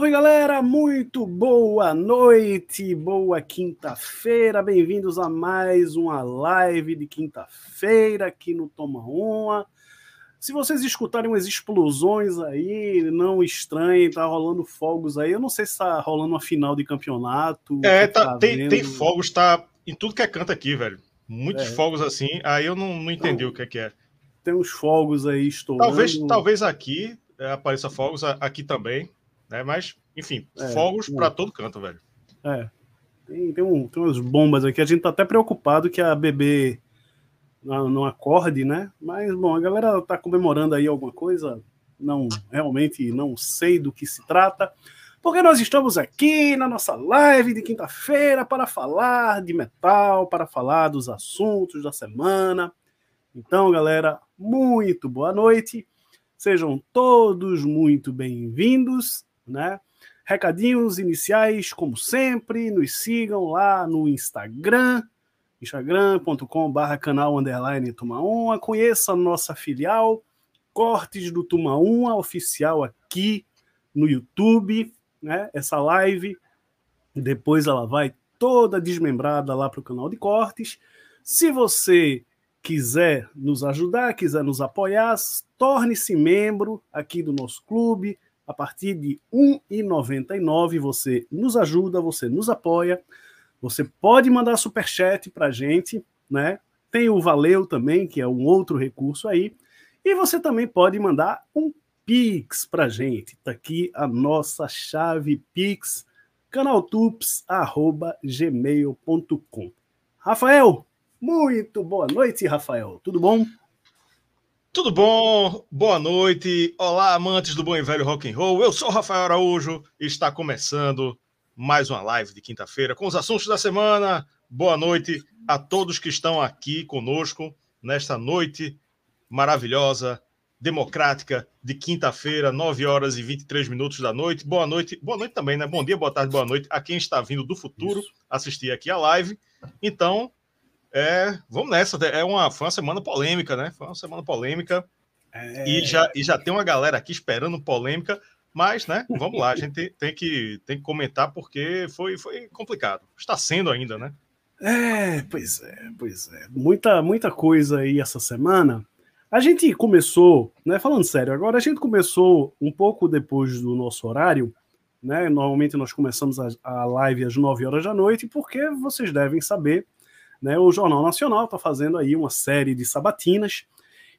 Salve galera, muito boa noite, boa quinta-feira, bem-vindos a mais uma live de quinta-feira aqui no Toma Uma. Se vocês escutarem umas explosões aí, não estranhem, tá rolando fogos aí. Eu não sei se tá rolando uma final de campeonato. É, tá, tá tem, tem, fogos, tá em tudo que é canto aqui, velho. Muitos é. fogos assim, aí eu não, não entendi então, o que é que é. Tem uns fogos aí estourando. Talvez, talvez aqui é, apareça fogos, aqui também. Né? Mas, enfim, é, fogos para todo canto, velho. É. Tem, tem, um, tem umas bombas aqui. A gente tá até preocupado que a bebê não, não acorde, né? Mas, bom, a galera tá comemorando aí alguma coisa. Não, realmente não sei do que se trata. Porque nós estamos aqui na nossa live de quinta-feira para falar de metal, para falar dos assuntos da semana. Então, galera, muito boa noite. Sejam todos muito bem-vindos né? Recadinhos iniciais, como sempre, nos sigam lá no Instagram, instagram.com.br canal underline Tumaúma. Conheça a nossa filial, Cortes do Tumaúma, oficial aqui no YouTube, né? Essa live, depois ela vai toda desmembrada lá para o canal de Cortes. Se você quiser nos ajudar, quiser nos apoiar, torne-se membro aqui do nosso clube a partir de R$ 1,99 você nos ajuda, você nos apoia. Você pode mandar superchat para a gente, né? Tem o Valeu também, que é um outro recurso aí. E você também pode mandar um Pix para a gente. Está aqui a nossa chave Pix, canaltups.gmail.com. Rafael, muito boa noite, Rafael. Tudo bom? Tudo bom? Boa noite. Olá, amantes do bom e velho rock and roll. Eu sou o Rafael Araújo e está começando mais uma live de quinta-feira com os assuntos da semana. Boa noite a todos que estão aqui conosco nesta noite maravilhosa, democrática de quinta-feira, 9 horas e 23 minutos da noite. Boa noite. Boa noite também, né? Bom dia, boa tarde, boa noite a quem está vindo do futuro Isso. assistir aqui a live. Então, é, vamos nessa. É uma, foi uma semana polêmica, né? Foi uma semana polêmica. É... E, já, e já tem uma galera aqui esperando polêmica, mas, né? Vamos lá, a gente tem, que, tem que comentar porque foi, foi complicado. Está sendo ainda, né? É, pois é, pois é. Muita, muita coisa aí essa semana. A gente começou, né? Falando sério, agora a gente começou um pouco depois do nosso horário, né? Normalmente nós começamos a, a live às 9 horas da noite, porque vocês devem saber né? O Jornal Nacional está fazendo aí uma série de sabatinas.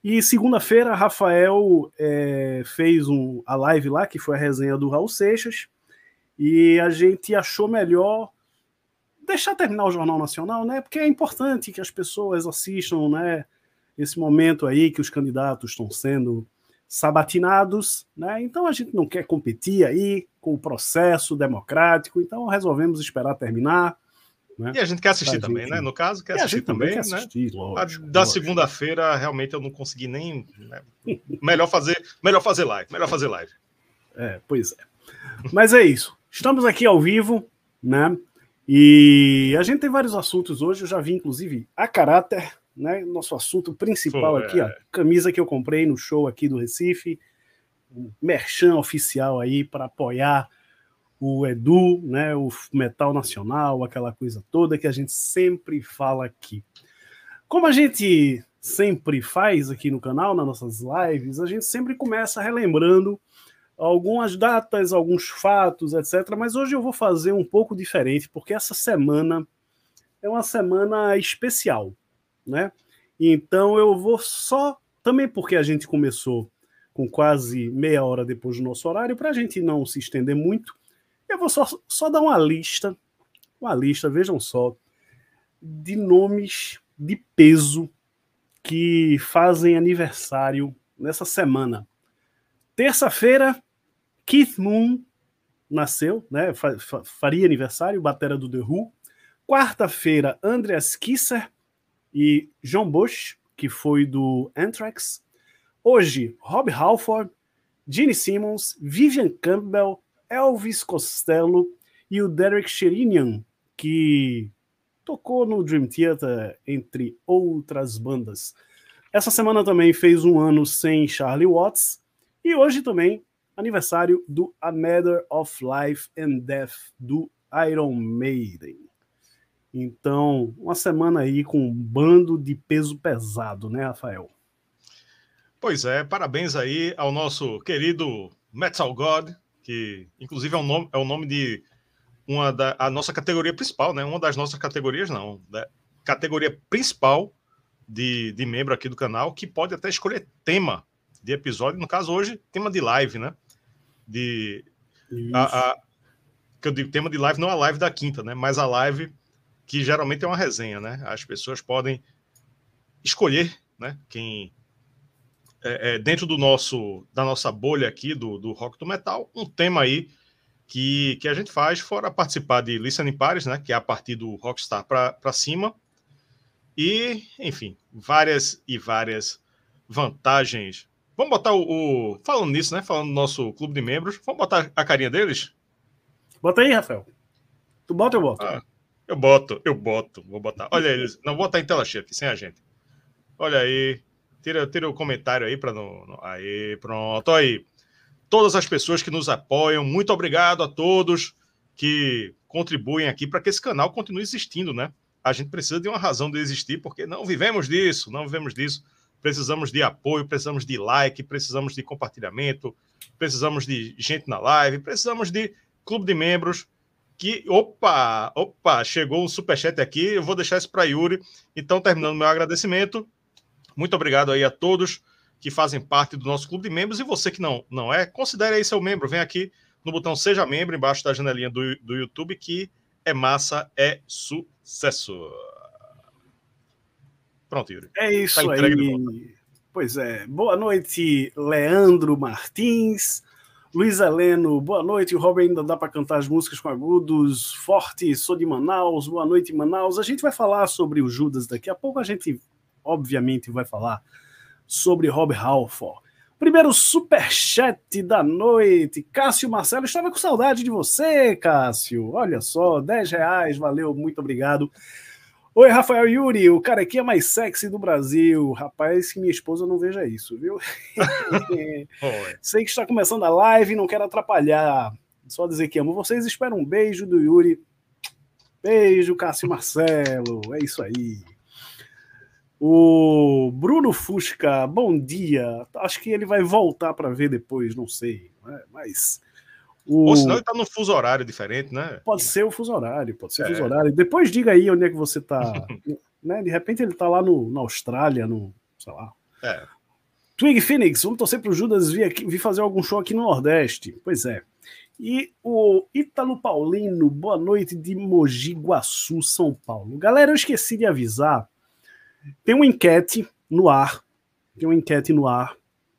E segunda-feira, Rafael é, fez um, a live lá, que foi a resenha do Raul Seixas, e a gente achou melhor deixar terminar o Jornal Nacional, né? Porque é importante que as pessoas assistam, né? Esse momento aí que os candidatos estão sendo sabatinados, né? Então a gente não quer competir aí com o processo democrático, então resolvemos esperar terminar. Né? E a gente quer assistir pra também, gente... né? No caso, quer assistir também, quer né? assistir, né? Lógico, da segunda-feira, realmente, eu não consegui nem. Né? melhor, fazer, melhor fazer live, melhor fazer live. É, pois é. Mas é isso. Estamos aqui ao vivo, né? E a gente tem vários assuntos hoje. Eu já vi, inclusive, a caráter, né? Nosso assunto principal Pô, aqui, é... a camisa que eu comprei no show aqui do Recife, um merchan oficial aí para apoiar o Edu, né, o Metal Nacional, aquela coisa toda que a gente sempre fala aqui. Como a gente sempre faz aqui no canal, nas nossas lives, a gente sempre começa relembrando algumas datas, alguns fatos, etc. Mas hoje eu vou fazer um pouco diferente, porque essa semana é uma semana especial, né? Então eu vou só, também porque a gente começou com quase meia hora depois do nosso horário, para a gente não se estender muito, eu vou só, só dar uma lista, uma lista, vejam só, de nomes de peso que fazem aniversário nessa semana. Terça-feira, Keith Moon nasceu, né? Faria aniversário, batera do The Who. Quarta-feira, Andreas Kisser e John Bush, que foi do Anthrax. Hoje, Rob Halford, Gene Simmons, Vivian Campbell, Elvis Costello e o Derek Sherinian, que tocou no Dream Theater, entre outras bandas. Essa semana também fez um ano sem Charlie Watts. E hoje também, aniversário do A Matter of Life and Death, do Iron Maiden. Então, uma semana aí com um bando de peso pesado, né, Rafael? Pois é, parabéns aí ao nosso querido Metal God, que inclusive é o nome, é o nome de uma da a nossa categoria principal, né? Uma das nossas categorias, não, da categoria principal de, de membro aqui do canal, que pode até escolher tema de episódio, no caso hoje, tema de live, né? De a, a, que eu digo tema de live, não a live da quinta, né? Mas a live que geralmente é uma resenha, né? As pessoas podem escolher, né? Quem é, é, dentro do nosso da nossa bolha aqui do, do rock do metal, um tema aí que, que a gente faz, fora participar de Listening Pares, né, que é a partir do Rockstar para cima, e, enfim, várias e várias vantagens. Vamos botar o, o, Falando nisso, né? Falando do nosso clube de membros, vamos botar a carinha deles? Bota aí, Rafael. Tu bota ou eu boto? Ah, eu boto, eu boto. Vou botar. Olha eles. Não, vou botar em tela cheia aqui, sem a gente. Olha aí. Tira, tira o comentário aí para não. Aí, pronto. Aí todas as pessoas que nos apoiam. Muito obrigado a todos que contribuem aqui para que esse canal continue existindo, né? A gente precisa de uma razão de existir, porque não vivemos disso, não vivemos disso. Precisamos de apoio, precisamos de like, precisamos de compartilhamento, precisamos de gente na live, precisamos de clube de membros. Que, opa, opa, chegou um superchat aqui, eu vou deixar isso para Yuri. Então, terminando meu agradecimento, muito obrigado aí a todos que fazem parte do nosso clube de membros. E você que não, não é, considere aí seu membro. Vem aqui no botão Seja Membro, embaixo da janelinha do, do YouTube, que é massa, é sucesso. Pronto, Yuri. É isso tá aí. Pois é. Boa noite, Leandro Martins. Luiz Heleno, boa noite. O Robert ainda dá para cantar as músicas com agudos. Forte, sou de Manaus. Boa noite, Manaus. A gente vai falar sobre o Judas daqui a pouco. A gente, obviamente, vai falar sobre Rob Halford. Primeiro superchat da noite. Cássio Marcelo, estava com saudade de você, Cássio. Olha só, 10 reais, valeu, muito obrigado. Oi, Rafael Yuri, o carequinha mais sexy do Brasil. Rapaz, que minha esposa não veja isso, viu? Sei que está começando a live, não quero atrapalhar. Só dizer que amo vocês. Espero um beijo do Yuri. Beijo, Cássio Marcelo. É isso aí. O Bruno Fusca, bom dia. Acho que ele vai voltar para ver depois, não sei. Né? Mas. O... Ou senão ele está no fuso horário diferente, né? Pode ser o fuso horário, pode ser o é. fuso horário. Depois diga aí onde é que você está. né? De repente ele está lá no, na Austrália, no. sei lá. É. Twig Phoenix, vamos torcer para o Judas vir, aqui, vir fazer algum show aqui no Nordeste. Pois é. E o Ítalo Paulino, boa noite de Mogi Guaçu, São Paulo. Galera, eu esqueci de avisar tem uma enquete no ar. Tem uma enquete no ar.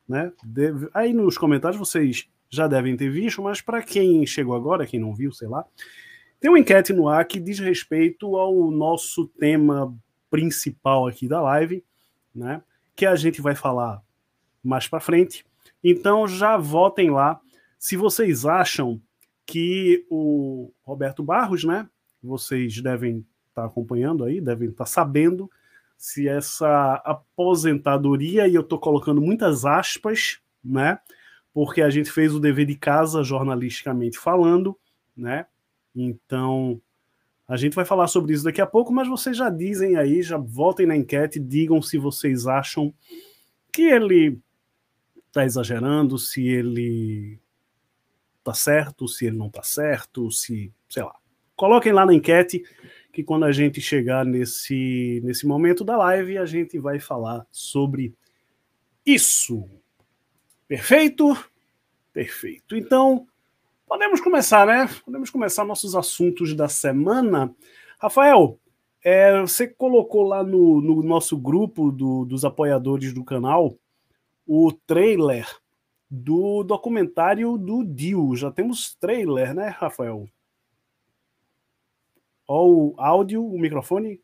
Né? Deve, aí nos comentários vocês já devem ter visto, mas para quem chegou agora, quem não viu, sei lá, tem uma enquete no ar que diz respeito ao nosso tema principal aqui da live, né? Que a gente vai falar mais para frente. Então já votem lá se vocês acham que o Roberto Barros, né? Vocês devem estar tá acompanhando aí, devem estar tá sabendo se essa aposentadoria, e eu estou colocando muitas aspas, né? Porque a gente fez o dever de casa jornalisticamente falando, né? Então, a gente vai falar sobre isso daqui a pouco, mas vocês já dizem aí, já votem na enquete, digam se vocês acham que ele está exagerando, se ele está certo, se ele não está certo, se, sei lá. Coloquem lá na enquete que quando a gente chegar nesse, nesse momento da live, a gente vai falar sobre isso. Perfeito? Perfeito. Então, podemos começar, né? Podemos começar nossos assuntos da semana. Rafael, é, você colocou lá no, no nosso grupo do, dos apoiadores do canal o trailer do documentário do Dio. Já temos trailer, né, Rafael? Ó, o áudio, o microfone.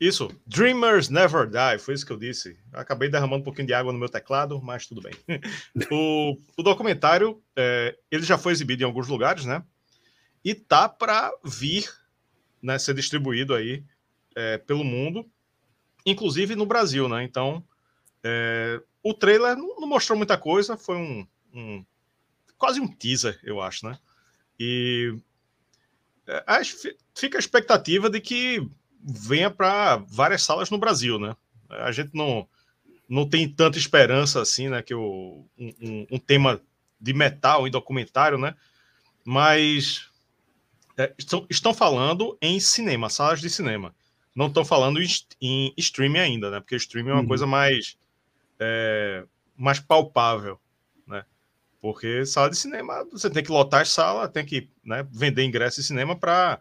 Isso, Dreamers Never Die, foi isso que eu disse. acabei derramando um pouquinho de água no meu teclado, mas tudo bem. o, o, documentário, é, ele já foi exibido em alguns lugares, né? E tá para vir, né, ser distribuído aí é, pelo mundo, inclusive no Brasil, né? Então, é, o trailer não, não, mostrou muita coisa, foi um, um, quase um teaser, eu acho, né? E fica a expectativa de que venha para várias salas no Brasil, né? A gente não, não tem tanta esperança assim, né? Que o, um, um tema de metal em documentário, né? Mas é, estão, estão falando em cinema, salas de cinema. Não estão falando em, em streaming ainda, né? Porque streaming é uma uhum. coisa mais, é, mais palpável? Porque sala de cinema, você tem que lotar a sala, tem que né, vender ingresso de cinema para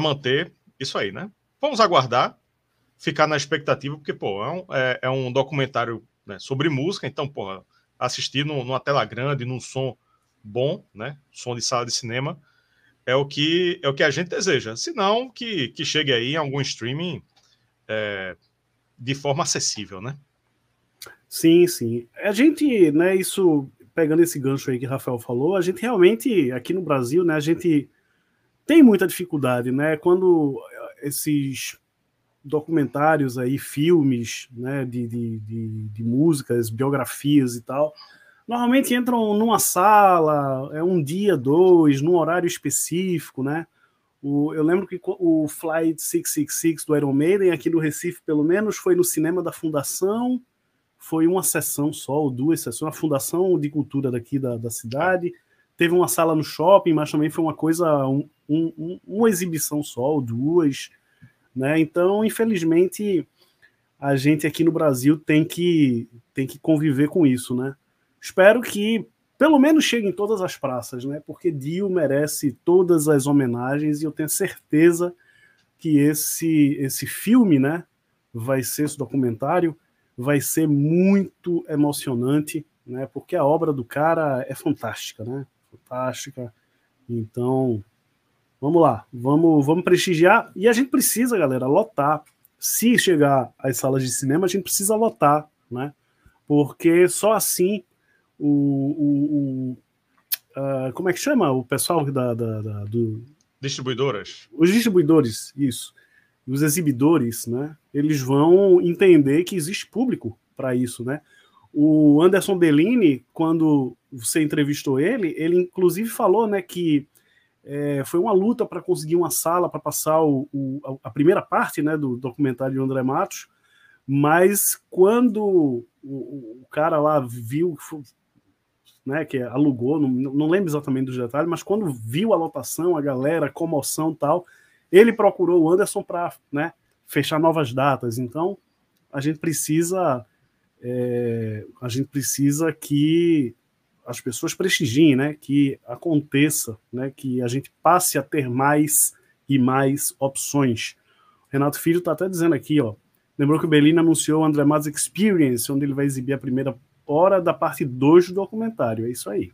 manter isso aí, né? Vamos aguardar, ficar na expectativa, porque, pô, é um, é, é um documentário né, sobre música, então, pô, assistir no, numa tela grande, num som bom, né? Som de sala de cinema, é o que é o que a gente deseja. Se não, que, que chegue aí em algum streaming é, de forma acessível, né? Sim, sim. A gente, né, isso, pegando esse gancho aí que o Rafael falou, a gente realmente, aqui no Brasil, né, a gente tem muita dificuldade, né? Quando esses documentários aí, filmes, né, de, de, de, de, músicas, biografias e tal, normalmente entram numa sala, é um dia, dois, num horário específico, né? O, eu lembro que o Flight 666 do Iron Maiden, aqui no Recife, pelo menos, foi no cinema da Fundação, foi uma sessão só, ou duas sessões, a Fundação de Cultura daqui da, da cidade, teve uma sala no shopping, mas também foi uma coisa, um, um, uma exibição só, ou duas, né? Então, infelizmente, a gente aqui no Brasil tem que, tem que conviver com isso, né? Espero que pelo menos chegue em todas as praças, né? Porque Dio merece todas as homenagens e eu tenho certeza que esse esse filme, né, vai ser esse documentário, vai ser muito emocionante, né? Porque a obra do cara é fantástica, né? Fantástica. Então, Vamos lá, vamos, vamos prestigiar. E a gente precisa, galera, lotar. Se chegar às salas de cinema, a gente precisa lotar, né? Porque só assim o. o, o uh, como é que chama o pessoal da, da, da, do. Distribuidoras. Os distribuidores, isso. Os exibidores, né? Eles vão entender que existe público para isso, né? O Anderson Bellini, quando você entrevistou ele, ele inclusive falou, né, que é, foi uma luta para conseguir uma sala para passar o, o, a primeira parte né, do documentário de André Matos, mas quando o, o cara lá viu né, que alugou, não, não, lembro exatamente dos detalhes, mas quando viu a lotação, a galera, a comoção tal, ele procurou o Anderson para né, fechar novas datas. Então, a gente precisa é, a gente precisa que as pessoas prestigiem, né, que aconteça, né, que a gente passe a ter mais e mais opções. Renato Filho está até dizendo aqui, ó, lembrou que o Bellini anunciou o André Matos Experience, onde ele vai exibir a primeira hora da parte 2 do documentário. É isso aí.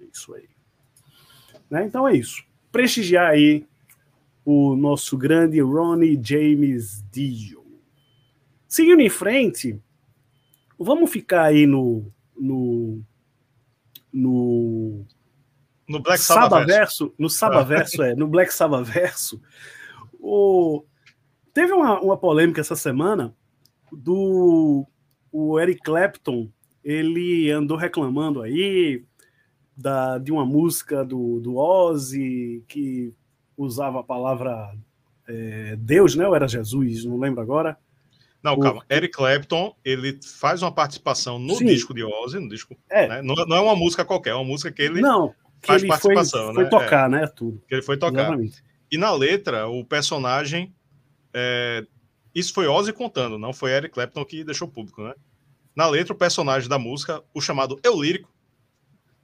É isso aí. Né? Então é isso. Prestigiar aí o nosso grande Ronnie James Dio. Seguindo em frente, vamos ficar aí no, no no no Black Sabbath verso, no Sabbath verso é, no Black Sabbath verso, o teve uma, uma polêmica essa semana do o Eric Clapton, ele andou reclamando aí da, de uma música do, do Ozzy que usava a palavra é, Deus, né? Ou era Jesus, não lembro agora. Não, calma. Eric Clapton, ele faz uma participação no Sim. disco de Ozzy, no disco. É. Né? Não, não, é uma música qualquer, é uma música que ele não, que faz ele participação, foi, né? Foi tocar, é. né? Tudo. Que ele foi tocar. Exatamente. E na letra, o personagem. É... Isso foi Ozzy contando, não foi Eric Clapton que deixou público, né? Na letra, o personagem da música, o chamado Eu Lírico,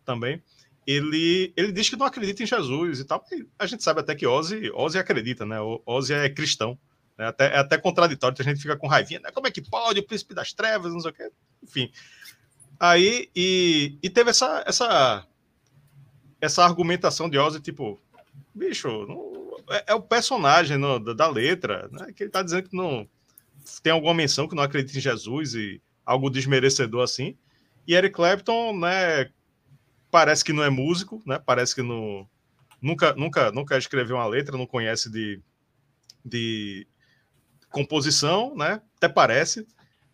também, ele, ele diz que não acredita em Jesus e tal. E a gente sabe até que Ozzy, Ozzy acredita, né? Ozzy é cristão. É até, é até contraditório, a gente fica com raivinha, né? Como é que pode o príncipe das trevas, não sei o quê. Enfim. Aí, e, e teve essa, essa, essa argumentação de Ozzy, tipo, bicho, não, é, é, o personagem no, da, da, letra, né? Que ele tá dizendo que não tem alguma menção que não acredita em Jesus e algo desmerecedor assim. E Eric Clapton, né, parece que não é músico, né? Parece que não, nunca, nunca, nunca escreveu uma letra, não conhece de, de composição, né? Até parece.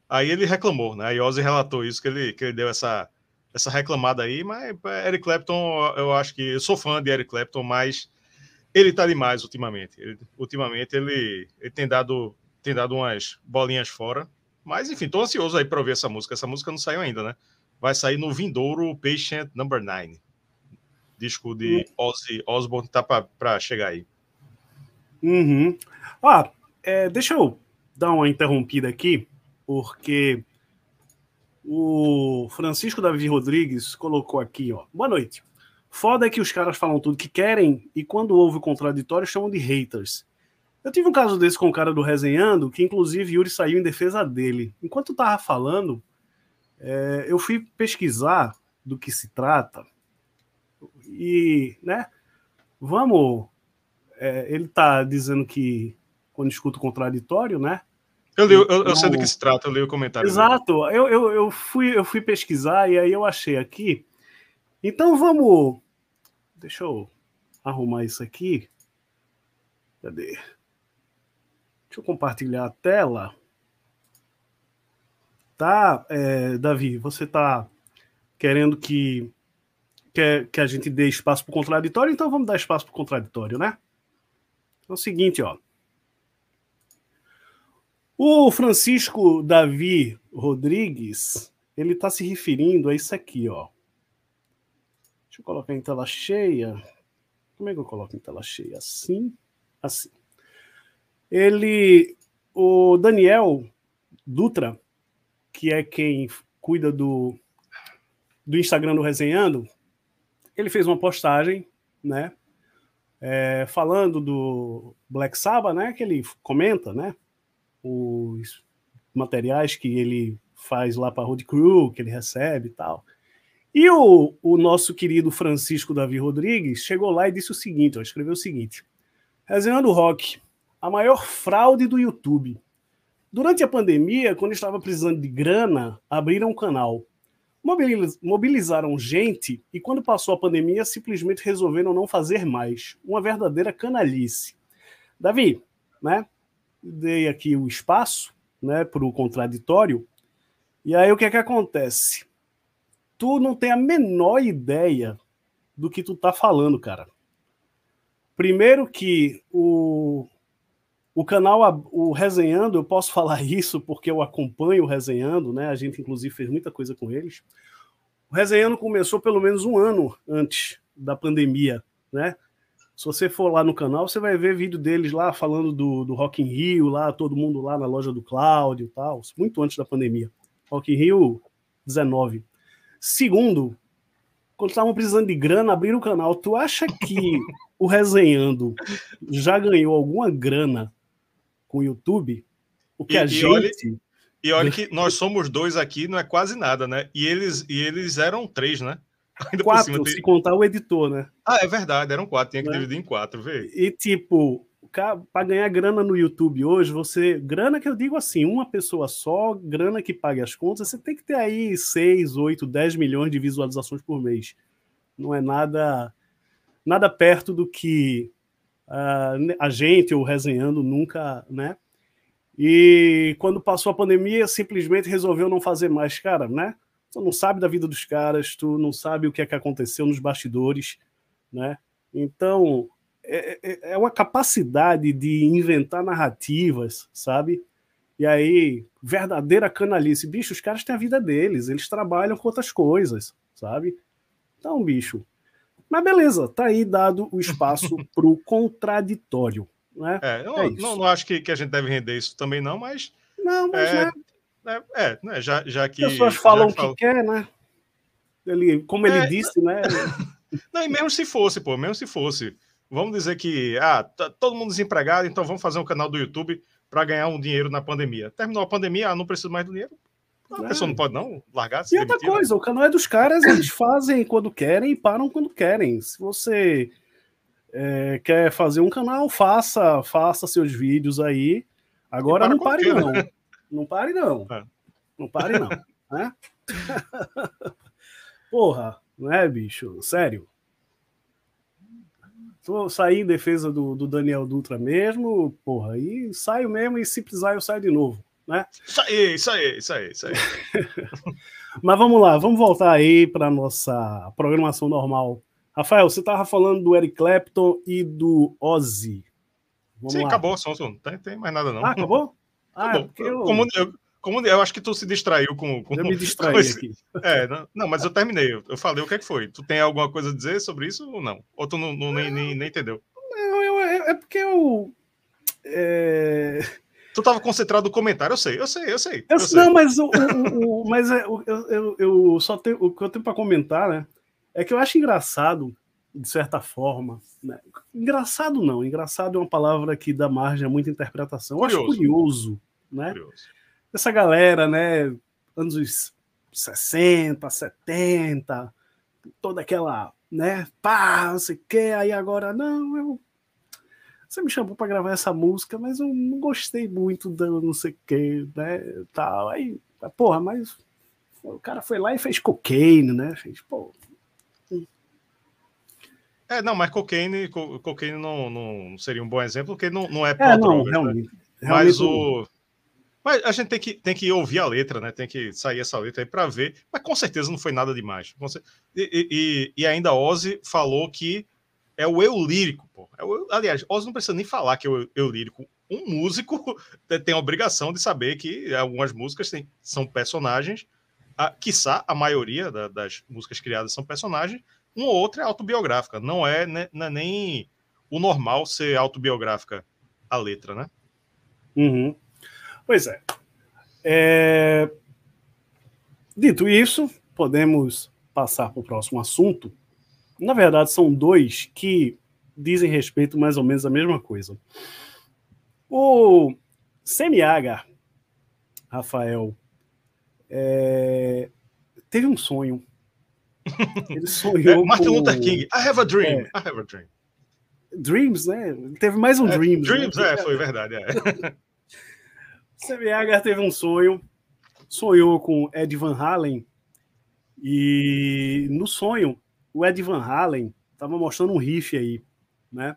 Aí ele reclamou, né? A Ozzy relatou isso, que ele, que ele deu essa, essa reclamada aí, mas Eric Clapton, eu acho que eu sou fã de Eric Clapton, mas ele tá demais ultimamente. Ele, ultimamente ele, ele tem dado tem dado umas bolinhas fora. Mas enfim, tô ansioso aí para ouvir essa música. Essa música não saiu ainda, né? Vai sair no Vindouro Patient Number 9. Disco de hum. Ozzy Osbourne tá para chegar aí. Uhum. Ah, é, deixa eu dar uma interrompida aqui, porque o Francisco Davi Rodrigues colocou aqui, ó. Boa noite. Foda é que os caras falam tudo que querem e quando houve o contraditório chamam de haters. Eu tive um caso desse com o cara do Resenhando, que inclusive Yuri saiu em defesa dele. Enquanto tava falando, é, eu fui pesquisar do que se trata e, né, vamos. É, ele tá dizendo que quando escuta o contraditório, né? Eu, li, eu, eu sei do que se trata, eu li o comentário. Exato, eu, eu, eu, fui, eu fui pesquisar e aí eu achei aqui. Então vamos. Deixa eu arrumar isso aqui. Cadê? Deixa eu compartilhar a tela. Tá, é, Davi, você tá querendo que, que, que a gente dê espaço para o contraditório, então vamos dar espaço para o contraditório, né? É o seguinte, ó. O Francisco Davi Rodrigues, ele está se referindo a isso aqui, ó. Deixa eu colocar em tela cheia. Como é que eu coloco em tela cheia? Assim, assim. Ele, o Daniel Dutra, que é quem cuida do, do Instagram do Resenhando, ele fez uma postagem, né, é, falando do Black Sabbath, né, que ele comenta, né, os materiais que ele faz lá para Road Crew, que ele recebe e tal. E o, o nosso querido Francisco Davi Rodrigues chegou lá e disse o seguinte, ó, escreveu o seguinte, Resenhando Rock, a maior fraude do YouTube. Durante a pandemia, quando estava precisando de grana, abriram um canal. Mobilizaram gente e, quando passou a pandemia, simplesmente resolveram não fazer mais. Uma verdadeira canalice. Davi, né? dei aqui o espaço né, para o contraditório. E aí o que é que acontece? Tu não tem a menor ideia do que tu tá falando, cara. Primeiro que o, o canal, o Resenhando, eu posso falar isso porque eu acompanho o Resenhando, né? A gente inclusive fez muita coisa com eles. O Resenhando começou pelo menos um ano antes da pandemia, né? Se você for lá no canal, você vai ver vídeo deles lá falando do, do Rock in Rio, lá, todo mundo lá na loja do Cláudio e tal, muito antes da pandemia. Rock in Rio 19. Segundo, quando estavam precisando de grana, abriram o canal. Tu acha que o Resenhando já ganhou alguma grana com o YouTube? O que e, a gente. Olha, e olha que nós somos dois aqui, não é quase nada, né? E eles, e eles eram três, né? Ainda quatro, cima, tem... se contar o editor, né? Ah, é verdade, eram quatro, tinha que né? dividir em quatro, vê. E tipo, para ganhar grana no YouTube hoje, você. Grana que eu digo assim, uma pessoa só, grana que pague as contas, você tem que ter aí 6, 8, 10 milhões de visualizações por mês. Não é nada nada perto do que uh, a gente ou resenhando nunca, né? E quando passou a pandemia, simplesmente resolveu não fazer mais, cara, né? Tu não sabe da vida dos caras, tu não sabe o que é que aconteceu nos bastidores, né? Então, é, é, é uma capacidade de inventar narrativas, sabe? E aí, verdadeira canalice. Bicho, os caras têm a vida deles, eles trabalham com outras coisas, sabe? Então, bicho. Mas beleza, tá aí dado o espaço pro contraditório. Né? É, eu é não, não, acho que, que a gente deve render isso também, não, mas. Não, mas é, né? É, é né, já, já que. As pessoas falam o que, quer, né? Ele, como ele é, disse, né? Não, e mesmo se fosse, pô, mesmo se fosse. Vamos dizer que ah, tá todo mundo desempregado, então vamos fazer um canal do YouTube para ganhar um dinheiro na pandemia. Terminou a pandemia, ah, não preciso mais do dinheiro. A É. pessoa não pode não largar, E outra demitir, né? coisa, o canal é dos caras, eles fazem quando querem e param quando querem. Se você é, quer fazer um canal, faça, faça seus vídeos aí. Agora para não pare não. Não pare não. É. Não pare não. né? Porra, não é, bicho? Sério. Tô saí em defesa do, do Daniel Dutra mesmo, porra, e saio mesmo, e se precisar eu saio de novo. Isso aí, isso aí, isso aí, isso aí. Mas vamos lá, vamos voltar aí para nossa programação normal. Rafael, você estava falando do Eric Clapton e do Ozzy. Vamos Sim, lá. acabou. Não tem, tem mais nada, não. Ah, acabou? Ah, Acabou. eu, Como, eu, como eu acho que tu se distraiu com. com eu me distraí com esse- aqui. É, não, não, mas eu terminei. Eu, eu falei o que é que foi. Tu tem alguma coisa a dizer sobre isso ou não? Ou tu não, não- nem, nem, nem entendeu? Não, eu- é, é porque eu. é, Tu tava concentrado no comentário, eu sei, eu sei, eu sei. eu- eu sei. não, mas, o, o- o- mas é, eu, eu, eu só tenho. O que eu tenho para comentar, né? É que eu acho engraçado, de certa forma. né? Engraçado não, engraçado é uma palavra que dá margem a muita interpretação. Eu acho Curioso. curioso, né? Curioso. essa galera, né, anos 60, 70, toda aquela, né, pá, não sei o que, aí agora, não, eu. Você me chamou para gravar essa música, mas eu não gostei muito da não sei o que, né, tal. Aí, porra, mas o cara foi lá e fez cocaine, né? Fez, pô, É, não, mas cocaine, co- cocaine não, não seria um bom exemplo, porque não, não é é, pra não, drogas, né? realmente. Mas realmente o. Mas a gente tem que, tem que ouvir a letra, né? Tem que sair essa letra aí para ver. Mas com certeza não foi nada demais. E, e- e- e ainda Ozzy falou que é o eu lírico, pô. É o aliás, Ozzy não precisa nem falar que é o eu lírico. Um músico tem a obrigação de saber que algumas músicas têm- são personagens, a, quiçá a maioria da- das músicas criadas são personagens, uma ou outra é autobiográfica. Não é, né, não é nem o normal ser autobiográfica a letra, né? Uhum. Pois é. É, Dito isso, podemos passar para o próximo assunto. Na verdade, são dois que dizem respeito mais ou menos à mesma coisa. O Semiaga, Rafael, é, teve um sonho. Ele É, sonhou Martin com Luther King, I have a dream, É. I have a dream. Dreams, né? Teve mais um É, Dreams. né? Dreams, é, foi verdade. É. Semiaga teve um sonho, sonhou com Ed Van Halen e no sonho o Ed Van Halen estava mostrando um riff aí, né?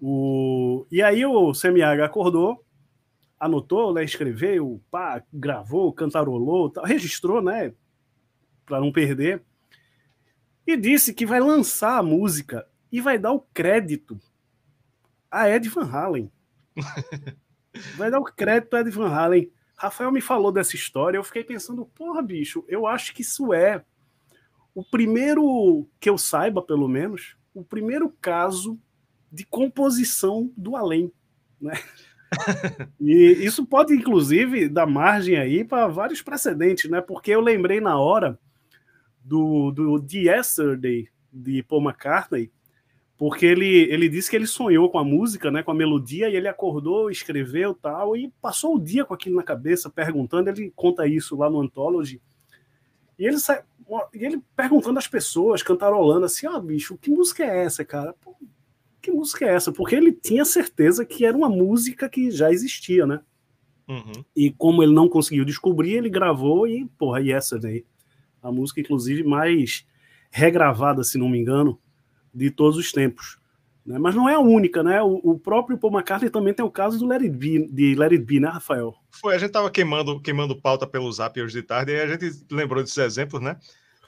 O... E aí o Semiaga acordou, anotou, né, escreveu, pá, gravou, cantarolou, tal, registrou, né, para não perder, e disse que vai lançar a música e vai dar o crédito a Ed Van Halen. Vai dar o crédito a Ed Van Halen. Rafael me falou dessa história, eu fiquei pensando, porra, bicho, eu acho que isso é o primeiro, que eu saiba pelo menos, o primeiro caso de composição do além, né? E isso pode, inclusive, dar margem aí para vários precedentes, né? Porque eu lembrei na hora do, do The Yesterday, de Paul McCartney, porque ele, ele disse que ele sonhou com a música, né, com a melodia, e ele acordou, escreveu tal, e passou o dia com aquilo na cabeça, perguntando. Ele conta isso lá no Anthology. E ele, sai, e ele perguntando às pessoas, cantarolando assim: Ó, bicho, que música é essa, cara? Pô, que música é essa? Porque ele tinha certeza que era uma música que já existia, né? Uhum. E como ele não conseguiu descobrir, ele gravou e, porra, Yesterday. A música, inclusive, mais regravada, se não me engano, de todos os tempos. Né? Mas não é a única, né? O, o, próprio Paul McCartney também tem o caso do Let It Be, de Let It Be, né, Rafael? Foi, a gente tava queimando, queimando pauta pelo zap hoje de tarde, e a gente lembrou desses exemplos, né?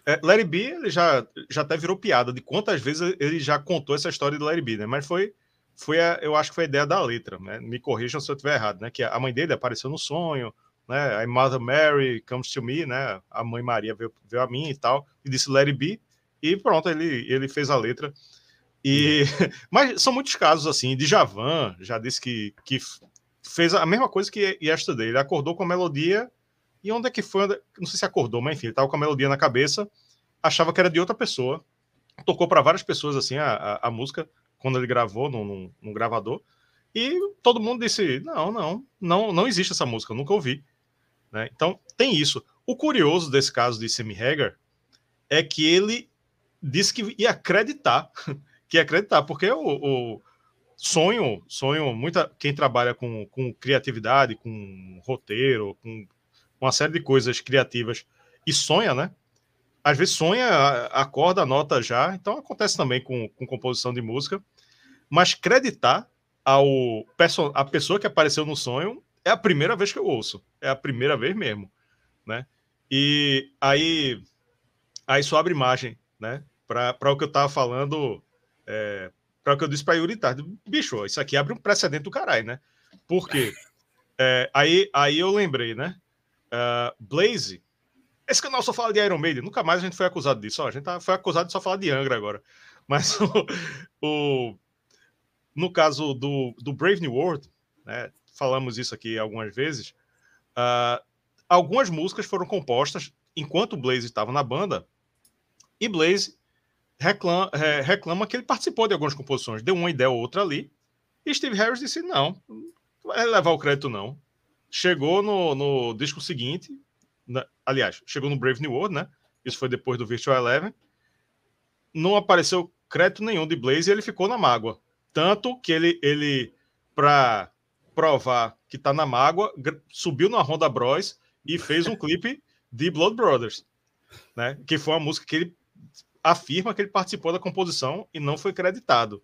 É, It Be, ele já, já até virou piada de quantas vezes ele já contou essa história de It Be, né? Mas foi, foi a, eu acho que foi a ideia da letra, né? Me corrijam se eu estiver errado, né? Que a mãe dele apareceu no sonho, né? A Mother Mary comes to me, né? A mãe Maria veio, veio a mim e tal, e disse It Be, e pronto, ele, ele fez a letra. E, mas são muitos casos assim. De Javan já disse que, que fez a mesma coisa que Yesterday. Ele acordou com a melodia e onde é que foi? Não sei se acordou, mas enfim, ele estava com a melodia na cabeça, achava que era de outra pessoa. Tocou para várias pessoas assim a, a, a, música quando ele gravou num, num, num, gravador. E todo mundo disse: não, não, não, não existe essa música, nunca ouvi. Né? Então tem isso. O curioso desse caso de Sammy Hagar é que ele disse que ia acreditar, que acreditar, porque o, o sonho, sonho, muita quem trabalha com, com criatividade, com roteiro, com uma série de coisas criativas e sonha, né? Às vezes sonha, acorda, anota já. Então acontece também com, com composição de música. Mas creditar ao a pessoa que apareceu no sonho é a primeira vez que eu ouço. É a primeira vez mesmo, né? E aí aí só abre imagem, né? Para o que eu estava falando, é, para o que eu disse para Yuri Tarde. Bicho, isso aqui abre um precedente do caralho, né? Por quê? É, aí, aí eu lembrei, né? Uh, Blaze. Esse canal só fala de Iron Maiden. Nunca mais a gente foi acusado disso. Ó, a gente tá, foi acusado de só falar de Angra agora. Mas o, o no caso do, do Brave New World, né, falamos isso aqui algumas vezes, uh, algumas músicas foram compostas enquanto o Blaze estava na banda, e Blaze reclama, é, reclama que ele participou de algumas composições, deu uma ideia ou outra ali, e Steve Harris disse: não, não vai levar o crédito, não. Chegou no, no disco seguinte, na, aliás, chegou no Brave New World, né? Isso foi depois do Virtual Eleven. Não apareceu crédito nenhum de Blaze e ele ficou na mágoa. Tanto que ele, ele para provar que tá na mágoa, subiu na Honda Bros e fez um clipe de Blood Brothers, né? Que foi uma música que ele afirma que ele participou da composição e não foi creditado.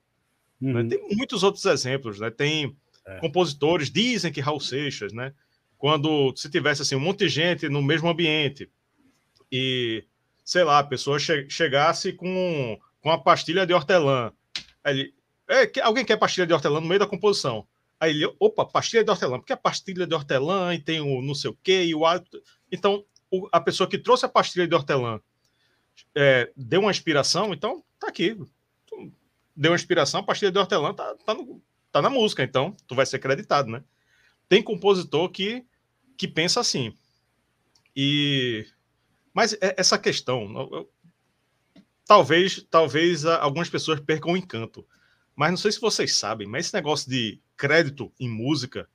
Né? Uhum. Né? Tem muitos outros exemplos, né? Tem é. compositores, dizem que Raul Seixas, né? Quando se tivesse assim um monte de gente no mesmo ambiente e, sei lá, a pessoa che chegasse com, com uma pastilha de hortelã, ele, é, alguém quer pastilha de hortelã no meio da composição. Aí ele, opa, pastilha de hortelã, porque a pastilha de hortelã e tem o não sei o quê, e o Então, o, a pessoa que trouxe a pastilha de hortelã é, deu uma inspiração, então tá aqui. Deu uma inspiração, a pastilha de hortelã tá, tá, no, tá na música, então tu vai ser acreditado, né? Tem compositor que, que pensa assim. E mas é, essa questão, talvez talvez algumas pessoas percam o encanto. Mas não sei se vocês sabem, mas esse negócio de crédito em música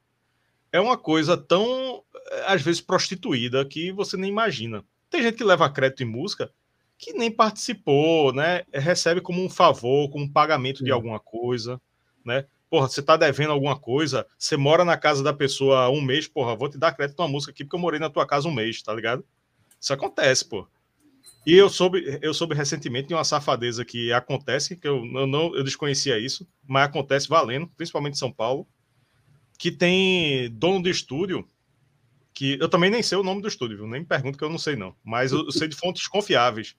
é uma coisa tão, às vezes, prostituída que você nem imagina. Tem gente que leva crédito em música que nem participou, né? Recebe como um favor, como um pagamento de alguma coisa, né? Porra, você tá devendo alguma coisa, você mora na casa da pessoa um mês, porra, vou te dar crédito numa música aqui porque eu morei na tua casa um mês, tá ligado? Isso acontece, pô. E eu soube, eu soube recentemente de uma safadeza que acontece, que eu, eu não eu desconhecia isso, mas acontece valendo, principalmente em São Paulo, que tem dono de estúdio, que eu também nem sei o nome do estúdio, viu? nem me pergunto que eu não sei não, mas eu, sei de fontes confiáveis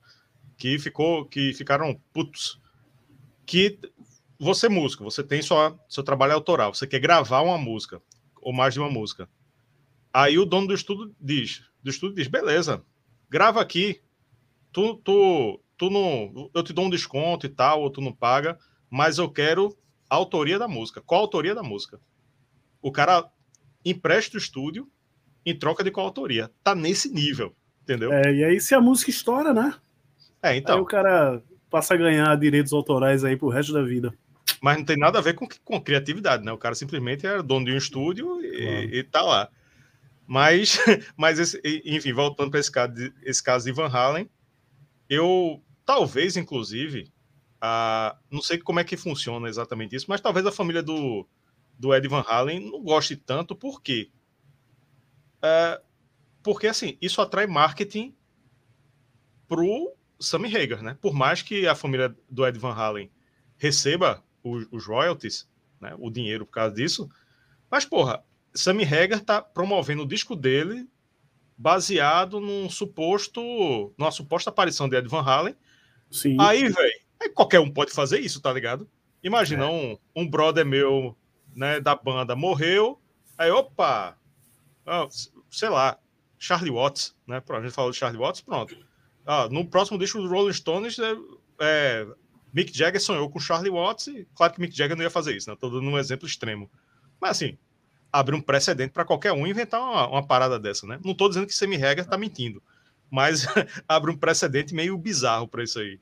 que ficou que ficaram putos. Que você músico, você tem sua, seu trabalho autoral, você quer gravar uma música ou mais de uma música. Aí o dono do estúdio diz, do estúdio diz, beleza, grava aqui, tu, tu, tu não, eu te dou um desconto e tal, ou tu não paga, mas eu quero a autoria da música. Qual a autoria da música? O cara empresta o estúdio em troca de qual autoria. Tá nesse nível, entendeu? É, e aí se a música estoura, né? É, então. Aí o cara passa a ganhar direitos autorais aí pro resto da vida. Mas não tem nada a ver com, com criatividade, né? O cara simplesmente é dono de um estúdio e, claro. e tá lá. Mas, mas esse, enfim, voltando para esse caso, de, esse caso de Van Halen, eu talvez, inclusive, a, não sei como é que funciona exatamente isso, mas talvez a família do, do Ed Van Halen não goste tanto, por quê? É, porque, assim, isso atrai marketing pro Sammy Hagar, né? Por mais que a família do Ed Van Halen receba os, os royalties, né? o dinheiro por causa disso, mas, porra, Sammy Hagar tá promovendo o disco dele baseado num suposto, numa suposta aparição de Ed Van Halen. Sim. Aí, velho, qualquer um pode fazer isso, tá ligado? Imagina é. um, um brother meu, né, da banda morreu, aí, opa, sei lá, Charlie Watts, né? A gente falou de Charlie Watts, pronto. Ah, no próximo disco do Rolling Stones, é, é, Mick Jagger sonhou com Charlie Watts e claro que Mick Jagger não ia fazer isso, né? Tô dando um exemplo extremo. Mas assim, abre um precedente para qualquer um inventar uma, uma, parada dessa, né? Não estou dizendo que Sammy Hagar está mentindo, mas abre um precedente meio bizarro para isso aí.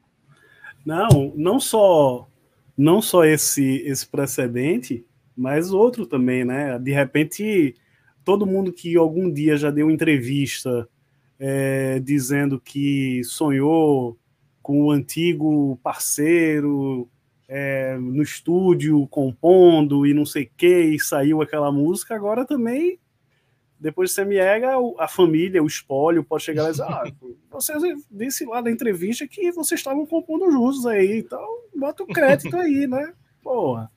Não, não só não só esse esse precedente, mas outro também, né? De repente, todo mundo que algum dia já deu entrevista é, dizendo que sonhou com o antigo parceiro é, no estúdio compondo e não sei o que, e saiu aquela música, agora também, depois de Semiega, a família, o espólio, pode chegar lá e dizer, ah, você disse lá na entrevista que vocês estavam compondo juntos aí, então bota o crédito aí, né? Porra.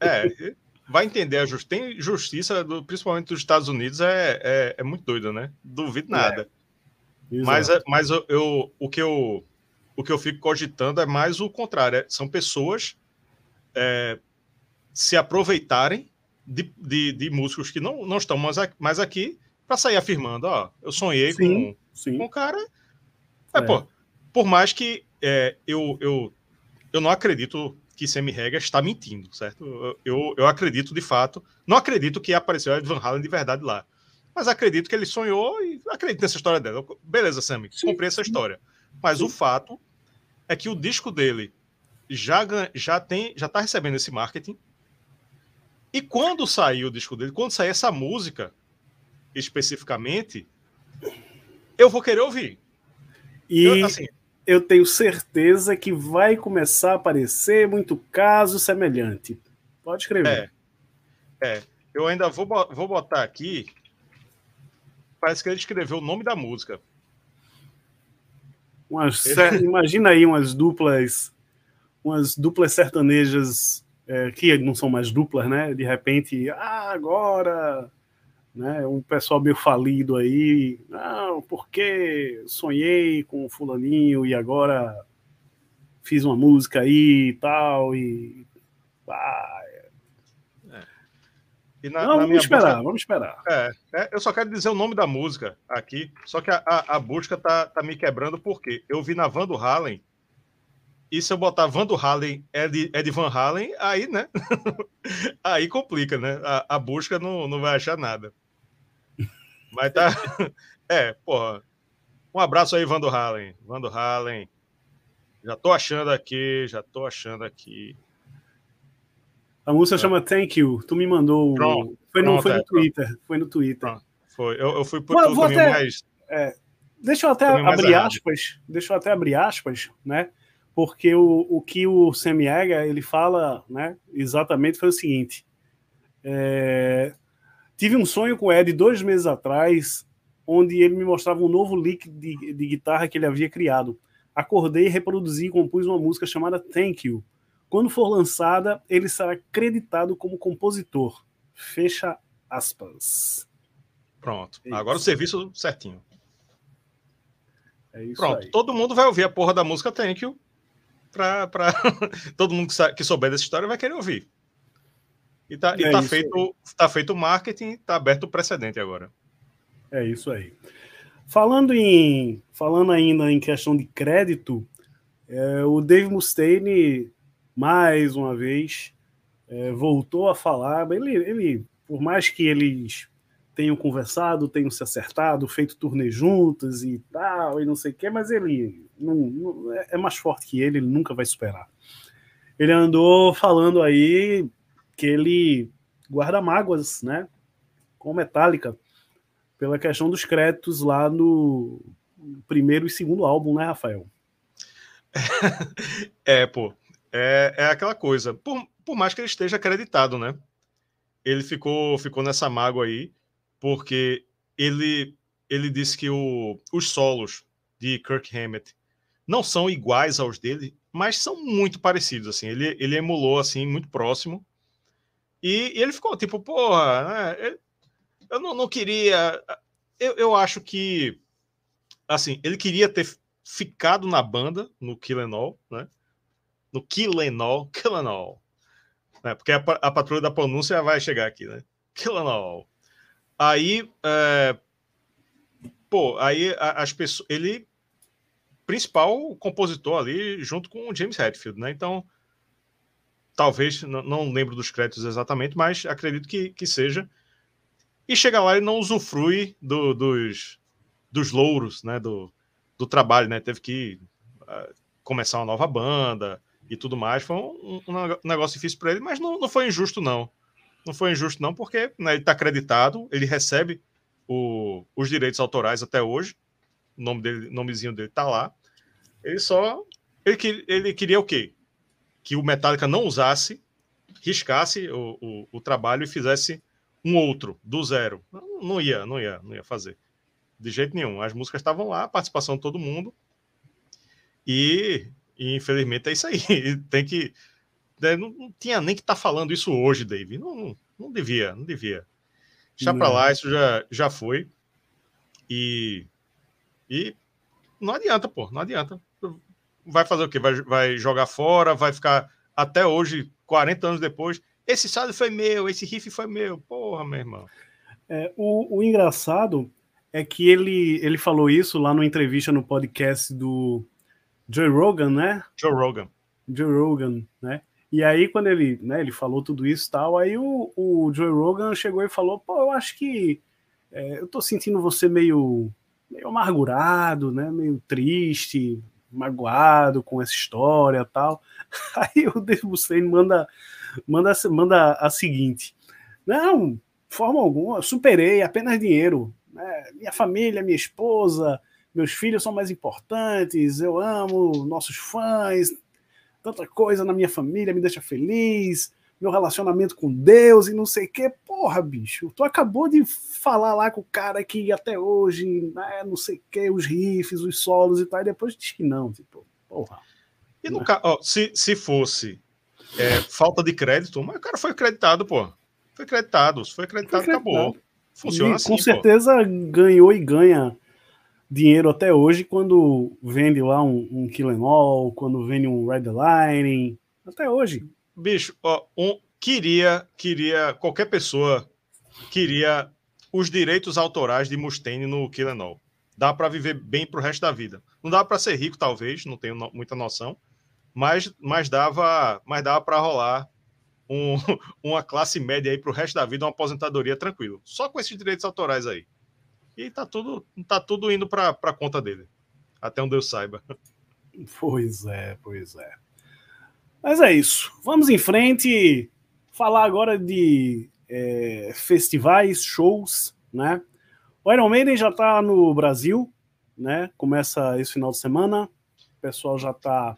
É, vai entender a justiça. Tem justiça, do, principalmente dos Estados Unidos, é, é, é muito doida, né? Duvido nada. É. Mas, mas eu, eu, o que eu o que eu fico cogitando é mais o contrário. É, são pessoas é, se aproveitarem de, de, de, músicos que não, não estão mais, mais aqui para sair afirmando, ó, eu sonhei sim, com, sim. com um cara. É, é. Pô, por mais que é, eu, eu, eu não acredito que Sammy Hagar está mentindo, certo? Eu, eu, acredito de fato, não acredito que apareceu Ed Van Halen de verdade lá, mas acredito que ele sonhou e acredito nessa história dela. Beleza, Sammy, comprei essa história. Mas sim. o fato é que o disco dele já, já tem, já está recebendo esse marketing. E quando sair o disco dele, quando sair essa música especificamente, eu vou querer ouvir. E eu, assim, eu tenho certeza que vai começar a aparecer muito caso semelhante. Pode escrever. É, é. Eu ainda vou, vou botar aqui. Parece que ele escreveu o nome da música. Umas, imagina aí umas duplas, umas duplas sertanejas é, que não são mais duplas, né? De repente, ah, agora, né? Um pessoal meio falido aí, não, porque sonhei com o fulaninho e agora fiz uma música aí e tal e ah, na, não, na vamos esperar, busca, vamos esperar. É, é, eu só quero dizer o nome da música aqui, só que a, a, a, busca tá, tá me quebrando porque eu vi na Van do Halen, e se eu botar Van do Halen é de, é de Van Halen, aí, né? aí complica, né? A, a, busca não, não vai achar nada. Mas tá. É, porra. Um abraço aí, Van do Halen. Van do Halen. Já tô achando aqui, já tô achando aqui. A música é. chama Thank You. Tu me mandou. Pronto, foi, no, pronto, foi no é, Twitter. Pronto. Foi no Twitter. Foi. Eu, eu fui por o até, mais. É, deixa eu até abrir aspas. Deixa eu até abrir aspas, né? Porque o, o que o Semiega ele fala, né? Exatamente foi o seguinte. É, tive um sonho com o Ed dois meses atrás, onde ele me mostrava um novo lick de, de guitarra que ele havia criado. Acordei, reproduzi e compus uma música chamada Thank You quando for lançada, ele será creditado como compositor. Fecha aspas. Pronto. É Agora o serviço certinho. É isso Pronto. Aí. Todo mundo vai ouvir a porra da música Thank You. Pra, pra... Todo mundo que, que souber dessa história vai querer ouvir. E tá, é e tá feito, tá feito o marketing, tá aberto o precedente agora. É isso aí. Falando em falando ainda em questão de crédito, é, o Dave Mustaine mais uma vez, é, voltou a falar. Ele, ele, por mais que eles tenham conversado, tenham se acertado, feito turnê juntos e tal, e não sei o quê, mas ele não, não, é, é mais forte que ele, ele nunca vai superar. Ele andou falando aí que ele guarda mágoas, né, com Metallica, pela questão dos créditos lá no primeiro e segundo álbum, né, Rafael? É, pô é, é aquela coisa. Por, por mais que ele esteja acreditado, né? Ele ficou, ficou nessa mágoa aí, porque ele, ele disse que o, os solos de Kirk Hammett não são iguais aos dele, mas são muito parecidos, assim. Ele, ele emulou, assim, muito próximo. E, e ele ficou tipo, porra, né? eu não, não queria... Eu, eu acho que, assim, ele queria ter ficado na banda, no Kill and All, né? no Killenol, Killenol, né? porque a, a, patrulha da pronúncia vai chegar aqui, né? Killenol. Aí, é, pô, aí as pessoas, ele principal compositor ali junto com o James Hetfield, né? Então, talvez, não, lembro dos créditos exatamente, mas acredito que, que seja. E chega lá e não usufrui do, dos, dos louros, né? Do, do trabalho, né? Teve que uh, começar uma nova banda, e tudo mais. Foi um, um negócio difícil para ele, mas não, não foi injusto, não. Não foi injusto, não, porque né, ele está acreditado, ele recebe o, os direitos autorais até hoje. O nome dele, nomezinho dele está lá. Ele só. Ele, ele queria o quê? Que o Metallica não usasse, riscasse o, o, o trabalho e fizesse um outro, do zero. Não, não ia, não ia, não ia fazer. De jeito nenhum. As músicas estavam lá, participação de todo mundo. E, e infelizmente é isso aí. Tem que né, não, não tinha nem que estar tá falando isso hoje, Dave. Não, não, não devia, não devia. Deixa para lá, isso já, já foi. E, e não adianta, pô, não adianta. Vai fazer o quê? Vai, vai jogar fora, vai ficar até hoje, 40 anos depois. Esse saldo foi meu, esse riff foi meu. Porra, meu irmão. É, o, o engraçado é que ele, ele falou isso lá numa entrevista no podcast do Joe Rogan, né? Joe Rogan. Joe Rogan, né? E aí, quando ele, né, ele falou tudo isso e tal, aí o, o Joe Rogan chegou e falou: pô, eu acho que é, eu tô sentindo você meio, meio amargurado, né, meio triste, magoado com essa história tal. Aí o Dave Mustaine manda, manda, manda a seguinte: não, forma alguma, superei, apenas dinheiro. Né? Minha família, minha esposa, meus filhos são mais importantes, eu amo nossos fãs, tanta coisa na minha família me deixa feliz, meu relacionamento com Deus e não sei o que. Porra, bicho, tu acabou de falar lá com o cara que até hoje, né, não sei o que, os riffs, os solos e tal, e depois diz que não, tipo, porra. E no né? se, se fosse é, falta de crédito, mas o cara foi acreditado, pô. Foi acreditado, se foi acreditado, foi acreditado. acabou. Funciona e, assim. Com certeza pô. ganhou e ganha dinheiro até hoje quando vende lá um, um Kill Em All, quando vende um Redlining, até hoje. Bicho, ó, um, queria, queria, qualquer pessoa queria os direitos autorais de Mustaine no Kill Em All. Dá para viver bem pro resto da vida. Não dá para ser rico, talvez, não tenho no, muita noção, mas, mas dava, mas dava para rolar um, uma classe média aí pro resto da vida, uma aposentadoria tranquilo. Só com esses direitos autorais aí. E tá tudo, tá tudo indo para conta dele. Até onde eu saiba. Pois é, pois é. Mas é isso. Vamos em frente. Falar agora de é, festivais, shows, né? O Iron Maiden já está no Brasil, né? Começa esse final de semana. O pessoal já está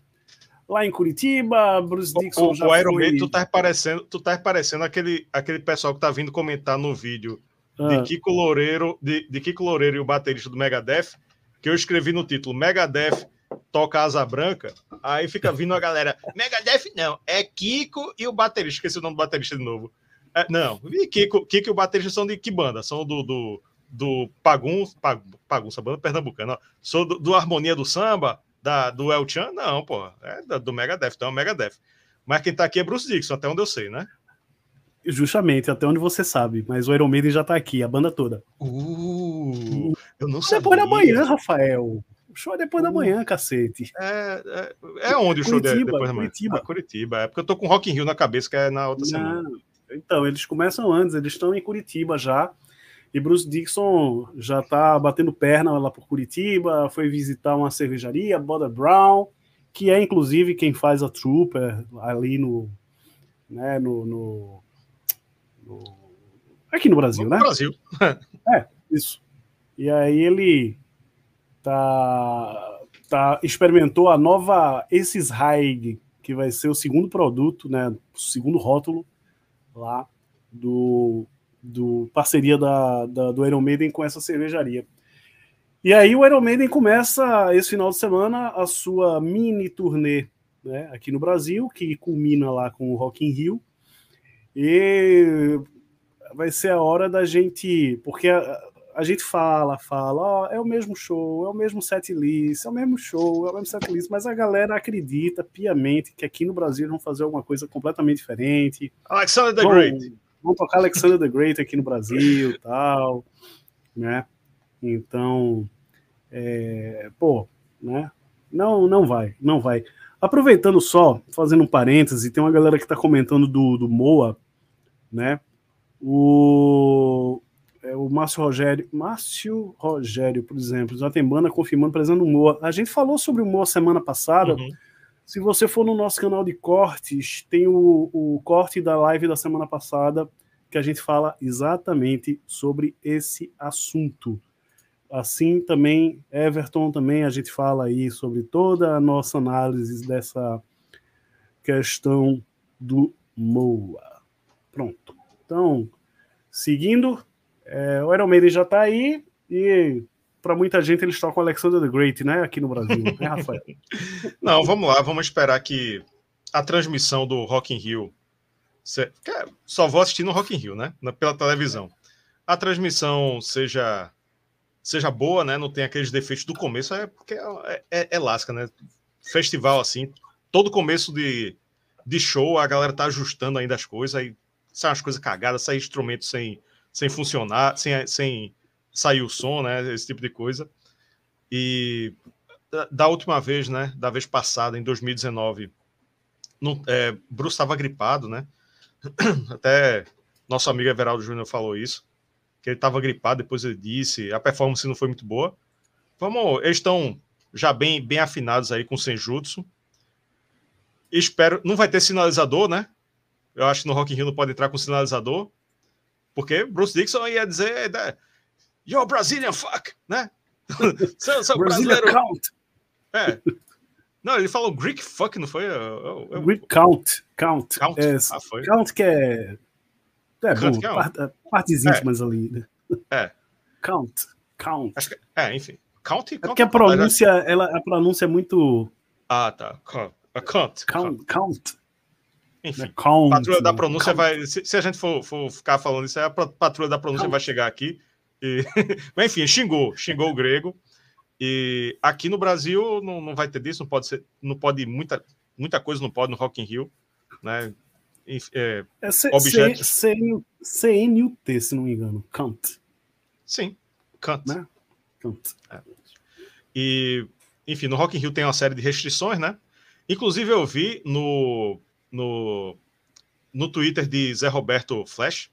lá em Curitiba, Bruce Dixon o, já o Iron foi... Maiden, tu tá parecendo, tu tá parecendo aquele, aquele pessoal que tá vindo comentar no vídeo de ah. Kiko Loureiro, de, de Kiko Loureiro e o baterista do Megadeth, que eu escrevi no título Megadeth toca Asa Branca, aí fica vindo a galera, Megadeth não, é Kiko e o baterista, esqueci o nome do baterista de novo. É, não, e Kiko, Kiko e o baterista são de que banda? São do, do, do Pagum, Pagunça, banda pernambucana, sou do, do, Harmonia do Samba, da, do El Chan? Não, pô, é do Megadeth, então é o Megadeth. Mas quem tá aqui é Bruce Dixon, até onde eu sei, né? Justamente, até onde você sabe. Mas o Iron Maiden já tá aqui, a banda toda. Uh, eu não sei. Depois da manhã, Rafael. O show é depois da manhã, cacete. É, é, é onde o show é depois da manhã? Curitiba. Ah, Curitiba. É porque eu tô com Rock in Rio na cabeça, que é na outra não, semana. Então, eles começam antes, eles estão em Curitiba já. E Bruce Dixon já tá batendo perna lá por Curitiba, foi visitar uma cervejaria, Boda Brown, que é inclusive quem faz a Trooper ali no, né, no, no Aqui no Brasil, no né? No Brasil. é, isso. E aí ele tá, tá experimentou a nova Aces High, que vai ser o segundo produto, né? O segundo rótulo lá do, do parceria da, da, do Iron Maiden com essa cervejaria. E aí o Iron Maiden começa esse final de semana a sua mini turnê né, aqui no Brasil, que culmina lá com o Rock in Rio. E vai ser a hora da gente. Porque a, gente fala, fala, ó, é o mesmo show, é o mesmo set list, é o mesmo show, é o mesmo set list, mas a galera acredita piamente que aqui no Brasil vão fazer alguma coisa completamente diferente. Alexander the Great. Vão tocar Alexander the Great aqui no Brasil e tal, né? Então, é, pô, né? Não, não vai, não vai. Aproveitando só, fazendo um parêntese, tem uma galera que está comentando do, do Moa, né? O, é, o Márcio Rogério, Márcio Rogério, por exemplo, já tem banda confirmando precisando do Moa. A gente falou sobre o Moa semana passada. Uhum. Se você for no nosso canal de cortes, tem o, o corte da live da semana passada que a gente fala exatamente sobre esse assunto. Assim também, Everton, também a gente fala aí sobre toda a nossa análise dessa questão do Moa. Pronto. Então, seguindo, é, o Iron Maiden já está aí e para muita gente eles tocam Alexander the Great, né? Aqui no Brasil, né, Rafael? Não, vamos lá, vamos esperar que a transmissão do Rock in Rio só vou assistir no Rock in Rio, né? Pela televisão. A transmissão seja seja boa, né? Não tem aqueles defeitos do começo, é porque é, é, é lasca, né? Festival assim, todo começo de, de show a galera tá ajustando ainda as coisas, aí sai umas coisas cagadas, sai instrumento sem, sem funcionar, sem, sem sair o som, né? Esse tipo de coisa. E da última vez, né? Da vez passada, em 2019, no, é, Bruce estava gripado, né? Até nosso amigo Everaldo Júnior falou isso, que ele estava gripado, depois ele disse, a performance não foi muito boa. Vamos, eles estão já bem, bem afinados aí com o Senjutsu. Espero, não vai ter sinalizador, né? Eu acho que no Rock in Rio não pode entrar com sinalizador, porque Bruce Dixon ia dizer né, You're Brazilian fuck, né? seu, seu Brazilian count. É. Não, ele falou Greek fuck, não foi? Eu, eu, Greek count. Count. Count, é, ah, foi. count que é. É, bom, é part, partes é. íntimas ali. Né? É. Count. Count. Que, é, enfim. Count, é porque a pronúncia, ela, a pronúncia é muito. Ah, tá. A count. Count. count. Enfim, né? count, patrulha da pronúncia count. vai. Se, se, a gente for, for ficar falando isso, a patrulha da pronúncia count. vai chegar aqui. E... Mas enfim, xingou, xingou o grego. E aqui no Brasil não, não vai ter disso, não pode ser, não pode muita, muita coisa não pode no Rock in Rio, né? É, é C, objetos... C, CNUT, se não me engano, Kant. Sim, Kant. Né? Kant. É. E, enfim, no Rock in Rio tem uma série de restrições, né? Inclusive eu vi no, no, no Twitter de Zé Roberto Flash,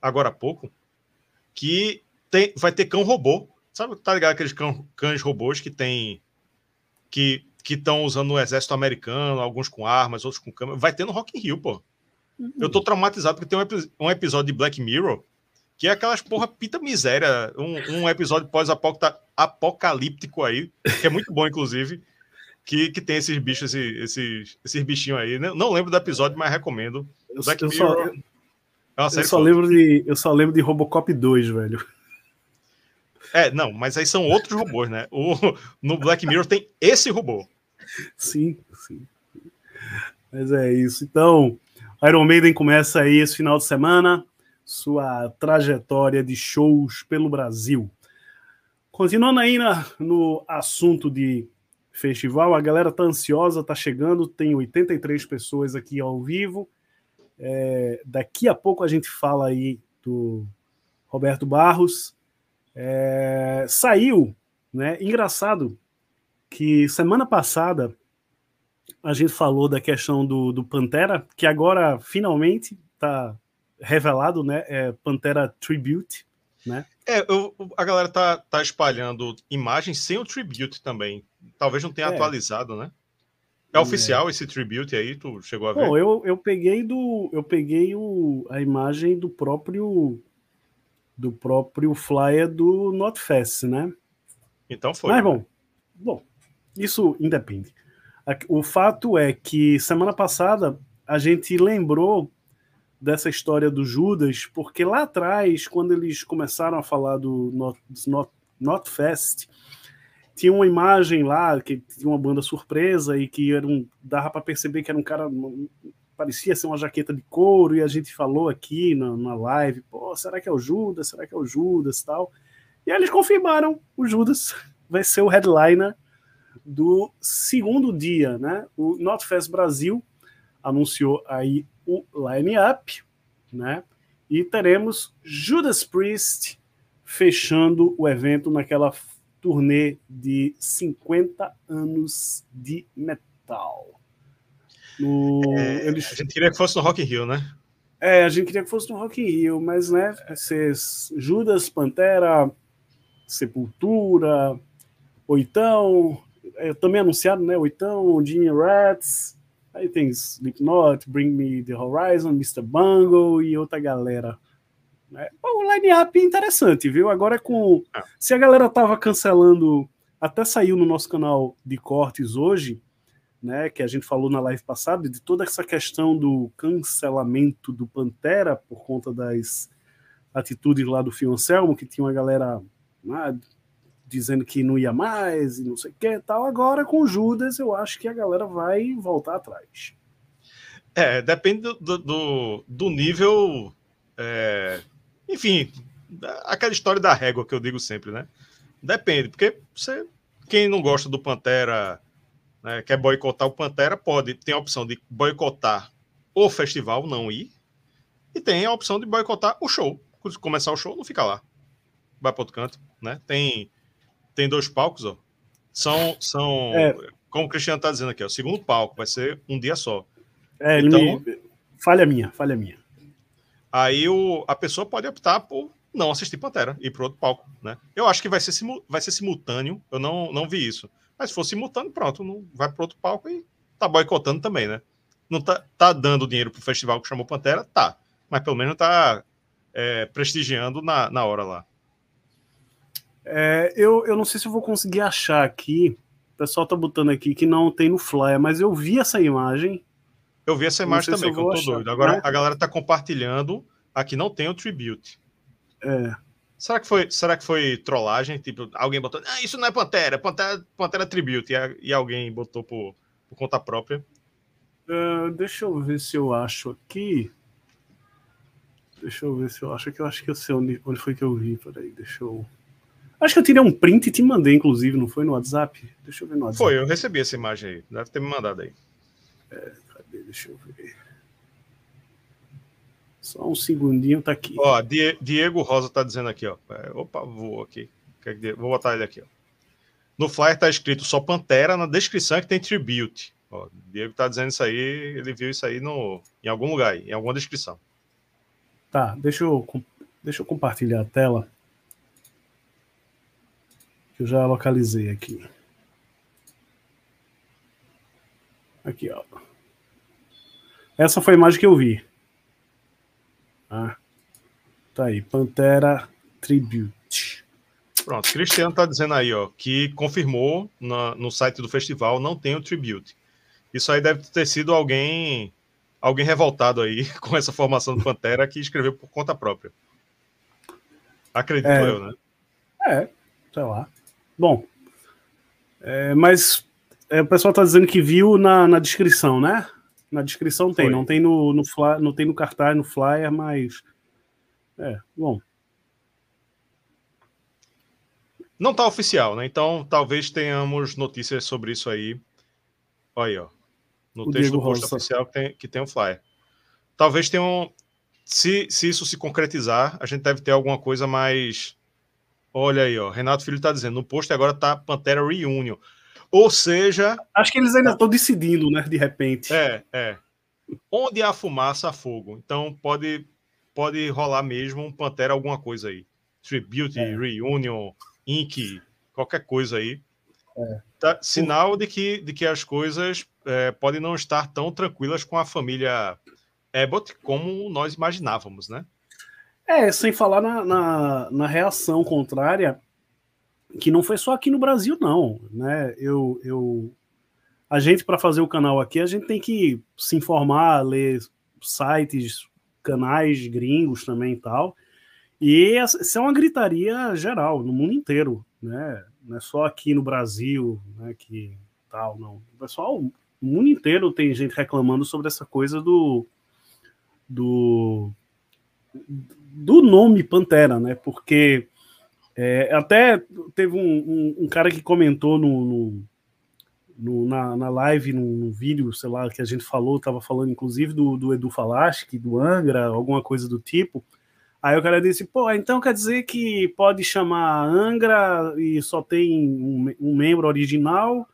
agora há pouco, que tem, vai ter cão robô Sabe, tá ligado aqueles cão, cães robôs que tem. que estão usando no exército americano, alguns com armas, outros com câmera. Vai ter no Rock in Rio, pô. Uhum. Eu tô traumatizado porque tem um, um, episódio de Black Mirror que é aquelas porra pita miséria. Um, um episódio pós-apocalíptico aí, que é muito bom, inclusive. Que, que tem esses bichos, esses, esses, esses bichinhos aí. Não, não lembro do episódio, mas recomendo. Black eu Mirror. Só, eu, eu só lembro de, eu só lembro de Robocop 2, velho. É, não, mas aí são outros robôs, né? O, no Black Mirror tem esse robô. Sim, sim. Mas é isso. Então, Iron Maiden começa aí esse final de semana sua trajetória de shows pelo Brasil. Continuando aí na, no assunto de festival, a galera tá ansiosa, tá chegando, tem 83 pessoas aqui ao vivo. É, daqui a pouco a gente fala aí do Roberto Barros, é, saiu, né? Engraçado que semana passada a gente falou da questão do, do Pantera, que agora finalmente está revelado, né? É Pantera Tribute, né? É, eu, a galera tá, tá espalhando imagens sem o Tribute também. Talvez não tenha é. atualizado, né? É, é oficial esse Tribute aí? Tu chegou a ver? Bom, eu, eu peguei do eu peguei o, a imagem do próprio do próprio flyer do NotFest, né? Então foi. Mas bom, né? bom, isso independe. O fato é que semana passada a gente lembrou dessa história do Judas, porque lá atrás, quando eles começaram a falar do Not, Not, NotFest, tinha uma imagem lá que tinha uma banda surpresa e que era um, dava para perceber que era um cara parecia ser uma jaqueta de couro, e a gente falou aqui na, na live, pô, será que é o Judas? Será que é o Judas tal? E aí eles confirmaram, o Judas vai ser o headliner do segundo dia, né? O NotFest Brasil anunciou aí o line-up, né? E teremos Judas Priest fechando o evento naquela turnê de 50 anos de metal. No, é, eles... A gente queria que fosse no Rock in Rio, né? É, a gente queria que fosse no Rock in Rio, mas, né, ser Judas, Pantera, Sepultura, Oitão, é, também anunciado, né, Oitão, Genie Rats, aí tem Slipknot, Bring Me The Horizon, Mr. Bungle e outra galera Né? O line-up é interessante, viu? Agora com. É. Se a galera tava cancelando. Até saiu no nosso canal de cortes hoje, né? Que a gente falou na live passada, de toda essa questão do cancelamento do Pantera por conta das atitudes lá do Fio Anselmo, que tinha uma galera ah, dizendo que não ia mais e não sei o que tal. Agora com Judas, eu acho que a galera vai voltar atrás. É, depende do, do, do nível. É, enfim, aquela história da régua que eu digo sempre, né? Depende, porque você, quem não gosta do Pantera, né, quer boicotar o Pantera, pode. Tem a opção de boicotar o festival, não ir, e tem a opção de boicotar o show. Quando começar o show, não fica lá. Vai para outro canto, né? Tem tem dois palcos, ó. São, são é. como o Cristiano está dizendo aqui, ó, o segundo palco vai ser um dia só. É, então, me... falha minha, falha minha. Aí o, a pessoa pode optar por não assistir Pantera e ir para outro palco, né? Eu acho que vai ser, vai ser simultâneo, eu não, não vi isso. Mas se for simultâneo, pronto, não vai para outro palco e tá boicotando também, né? Não tá, tá dando dinheiro pro festival que chamou Pantera? Tá. Mas pelo menos tá é, prestigiando na, na hora lá. É, eu, eu não sei se eu vou conseguir achar aqui. O pessoal tá botando aqui que não tem no Flyer, mas eu vi essa imagem. Eu vi essa imagem também, que eu tô achar, doido. Agora né? a galera tá compartilhando. Aqui não tem o Tribute. É. Será que foi, será que foi trollagem? Tipo, alguém botou. Ah, isso não é Pantera, Pantera, Pantera Tribute. E, e alguém botou por, por conta própria. Uh, deixa eu ver se eu acho aqui. Deixa eu ver se eu acho que eu acho que eu sei onde, onde foi que eu vi. Peraí, deixa eu. Acho que eu tirei um print e te mandei, inclusive, não foi no WhatsApp? Deixa eu ver no WhatsApp. Foi, eu recebi essa imagem aí. Deve ter me mandado aí. É, cadê? Deixa eu ver. Só um segundinho, tá aqui. Ó, Diego Rosa tá dizendo aqui, ó. É, opa, vou aqui. Vou botar ele aqui, ó. No flyer tá escrito só Pantera, na descrição é que tem Tribute. Ó, Diego tá dizendo isso aí, ele viu isso aí no, em algum lugar, aí, em alguma descrição. Tá, deixa eu, deixa eu compartilhar a tela que eu já localizei aqui. Aqui, ó. Essa foi a imagem que eu vi. Ah, tá aí, Pantera Tribute. Pronto, Cristiano tá dizendo aí, ó, que confirmou na, no site do festival não tem o Tribute. Isso aí deve ter sido alguém alguém revoltado aí com essa formação do Pantera que escreveu por conta própria. Acredito é, eu, né? É, sei lá. Bom, é, mas é, o pessoal está dizendo que viu na, na descrição, né? Na descrição tem, Foi. não tem no, no fly, não tem no cartaz, no flyer, mas é bom. Não está oficial, né? Então talvez tenhamos notícias sobre isso aí. Olha aí, ó. No o texto Diego do post Rosa. oficial que tem, que tem um flyer. Talvez tenham. Se, se isso se concretizar, a gente deve ter alguma coisa mais Olha aí, ó. Renato Filho está dizendo, no posto agora tá Pantera Reunion. Ou seja. Acho que eles ainda estão decidindo, né? De repente. É, é. Onde há fumaça, há fogo. Então pode, pode rolar mesmo um Pantera alguma coisa aí. Tribute, é. Reunion, Inc., qualquer coisa aí. É. Tá, sinal de que, de que as coisas é, podem não estar tão tranquilas com a família Abbott como nós imaginávamos, né? É, sem falar na, na, na, reação contrária, que não foi só aqui no Brasil, não. Né? Eu, eu, a gente, para fazer o canal aqui, a gente tem que se informar, ler sites, canais gringos também e tal. E isso é uma gritaria geral, no mundo inteiro, né? Não é só aqui no Brasil, né, que tal, não. O pessoal, o mundo inteiro tem gente reclamando sobre essa coisa do do do nome Pantera, né? Porque é, até teve um, um, um, cara que comentou no, no, no na, na, live, no, vídeo, sei lá, que a gente falou, tava falando inclusive do, do Edu Falaschi, do Angra, alguma coisa do tipo. Aí o cara disse, pô, então quer dizer que pode chamar Angra e só tem um, um membro original,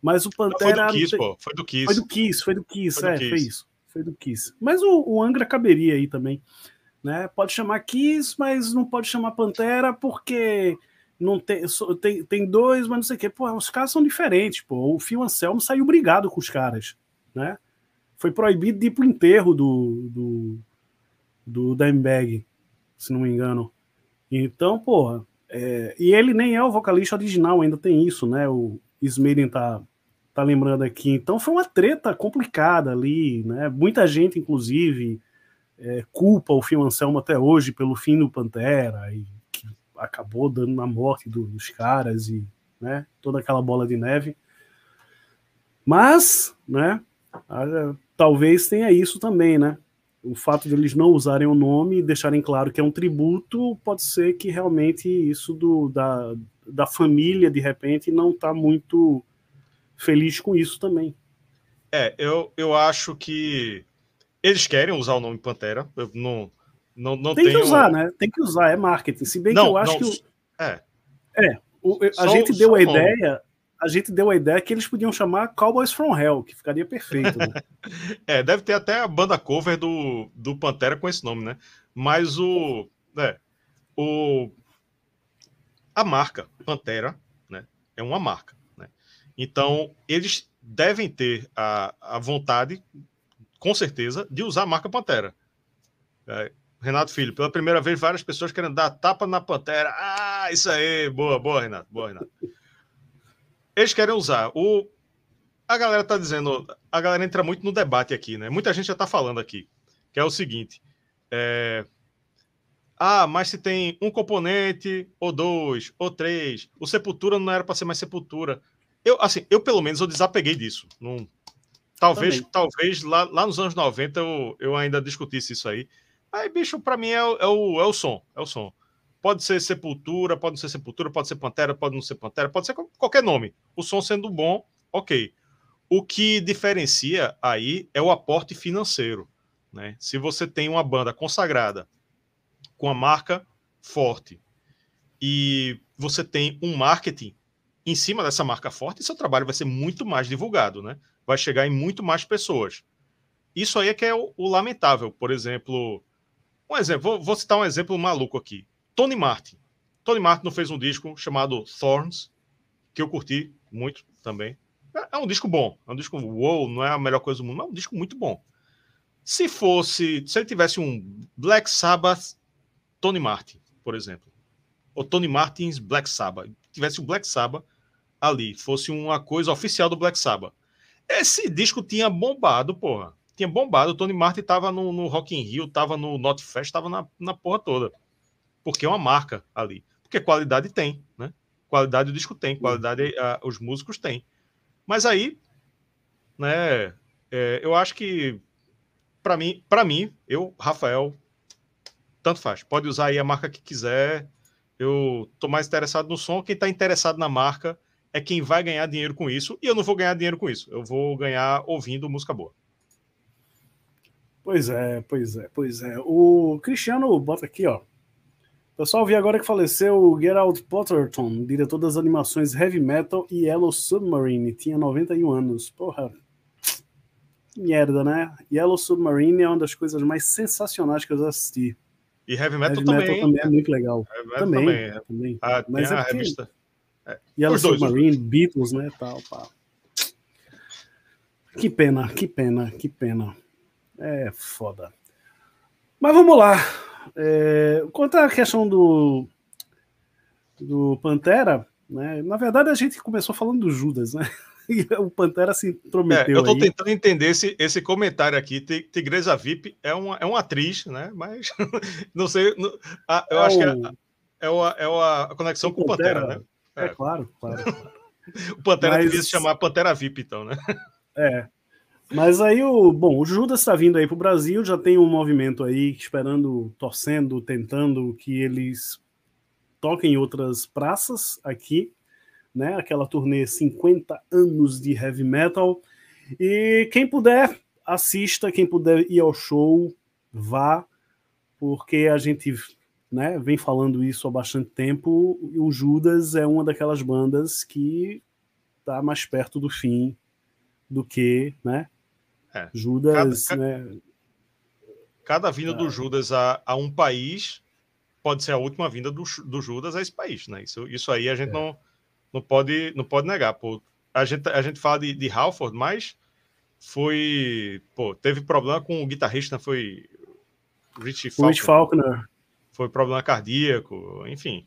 mas o Pantera... Não, foi do Kiss, pô. Foi do Kiss. Foi do Kiss, foi do Kiss, foi é, do Kiss. foi isso. Foi do Kiss. Mas o, o Angra caberia aí também. Né? Pode chamar Kiss, mas não pode chamar Pantera porque não tem, tem, tem dois, mas não sei o quê. Pô, os caras são diferentes, pô. O Phil Anselmo saiu brigado com os caras, né? Foi proibido de ir pro enterro do, do, do Dimebag. se não me engano. Então, porra, é, e ele nem é o vocalista original, ainda tem isso, né? O Smaden tá, tá lembrando aqui. Então foi uma treta complicada ali, né? Muita gente, inclusive, é, culpa o Phil Anselmo até hoje pelo fim do Pantera, e que acabou dando na morte do, dos caras e né, toda aquela bola de neve. Mas, né, talvez tenha isso também, né? O fato de eles não usarem o nome e deixarem claro que é um tributo, pode ser que realmente isso do, da, da família, de repente, não está muito feliz com isso também. É, eu, eu acho que eles querem usar o nome Pantera. Eu não, não, não Tem que usar, né? Tem que usar, é marketing. Se bem não, que eu acho não, que. É. É. O, a só, gente deu a ideia a gente deu a ideia que eles podiam chamar Cowboys from Hell, que ficaria perfeito. Né? é, deve ter até a banda cover do, do Pantera com esse nome, né? Mas o. É, o a marca Pantera né, é uma marca. Né? Então, eles devem ter a, a vontade, com certeza, de usar a marca Pantera. É, Renato Filho, pela primeira vez, várias pessoas querendo dar tapa na Pantera. Ah, isso aí, boa, boa, Renato, boa, Renato. Eles querem usar. O... A galera tá dizendo. A galera entra muito no debate aqui, né? Muita gente já tá falando aqui. Que é o seguinte. É... Ah, mas se tem um componente, ou dois, ou três, o Sepultura não era para ser mais Sepultura. Eu, assim, eu pelo menos eu desapeguei disso. Não... Talvez, talvez lá, lá nos anos 90 eu, eu ainda discutisse isso aí. Aí, bicho, para mim é, é, o, é o som. É o som. Pode ser Sepultura, pode não ser Sepultura, pode ser Pantera, pode não ser Pantera, pode ser qualquer nome. O som sendo bom, ok. O que diferencia aí é o aporte financeiro. Né? Se você tem uma banda consagrada com a marca forte e você tem um marketing em cima dessa marca forte, seu trabalho vai ser muito mais divulgado, né? Vai chegar em muito mais pessoas. Isso aí é que é o, o lamentável. Por exemplo, um exemplo, vou, vou citar um exemplo maluco aqui. Tony Martin. Tony Martin fez um disco chamado Thorns, que eu curti muito também. É, é um disco bom. É um disco, wow, não é a melhor coisa do mundo, mas é um disco muito bom. Se fosse, se ele tivesse um Black Sabbath Tony Martin, por exemplo, ou Tony Martins Black Sabbath, tivesse o Black Sabbath ali, fosse uma coisa oficial do Black Sabbath. Esse disco tinha bombado, porra. Tinha bombado. O Tony Martin tava no, no Rock in Rio, tava no Not Fest, tava na, na porra toda porque é uma marca ali. Porque qualidade tem, né? Qualidade o disco tem, qualidade uh, os músicos têm. Mas aí, né? É, eu acho que para mim, para mim, eu, Rafael, tanto faz. Pode usar aí a marca que quiser. Eu tô mais interessado no som. Quem está interessado na marca é quem vai ganhar dinheiro com isso. E eu não vou ganhar dinheiro com isso. Eu vou ganhar ouvindo música boa. Pois é, pois é, pois é. O Cristiano bota aqui, ó. Pessoal, vi agora que faleceu Gerald Potterton, diretor das animações Heavy Metal e Yellow Submarine, tinha 91 anos. Porra, merda, né? Yellow Submarine é uma das coisas mais sensacionais que eu já assisti. E Heavy Metal, Heavy também, também é muito legal. Também, também. É. também. Ah, Mas é a revista. É. Yellow Submarine, dois. Beatles, né, tal, pá. Que pena, que pena, que pena. É foda. Mas vamos lá. É, quanto à questão do, do Pantera, né? Na verdade, a gente começou falando do Judas, né? E o Pantera se intrometeu. É, eu estou tentando entender esse, esse comentário aqui. Tigresa VIP é uma, é uma atriz, né? Mas não sei. Não, a, eu é acho o... que é, é, uma, é uma a conexão o com o Pantera, Pantera né? É, é claro, claro. o Pantera Mas... devia se chamar Pantera VIP, então, né? É. Mas aí o. Bom, o Judas está vindo aí para o Brasil, já tem um movimento aí esperando, torcendo, tentando que eles toquem em outras praças aqui, né? Aquela turnê 50 anos de heavy metal. E quem puder, assista, quem puder ir ao show, vá, porque a gente né, vem falando isso há bastante tempo. O Judas é uma daquelas bandas que está mais perto do fim do que, né? É. Judas, cada, né? Cada vinda é. do Judas a, a, um país pode ser a última vinda do, do Judas a esse país, né? Isso, isso aí a gente é. não, não, pode, não pode negar. Pô. A, gente, a gente fala de, de Halford, mas foi. Pô, teve problema com o guitarrista, foi. Rich Faulkner. Rich Faulkner. Foi problema cardíaco, enfim.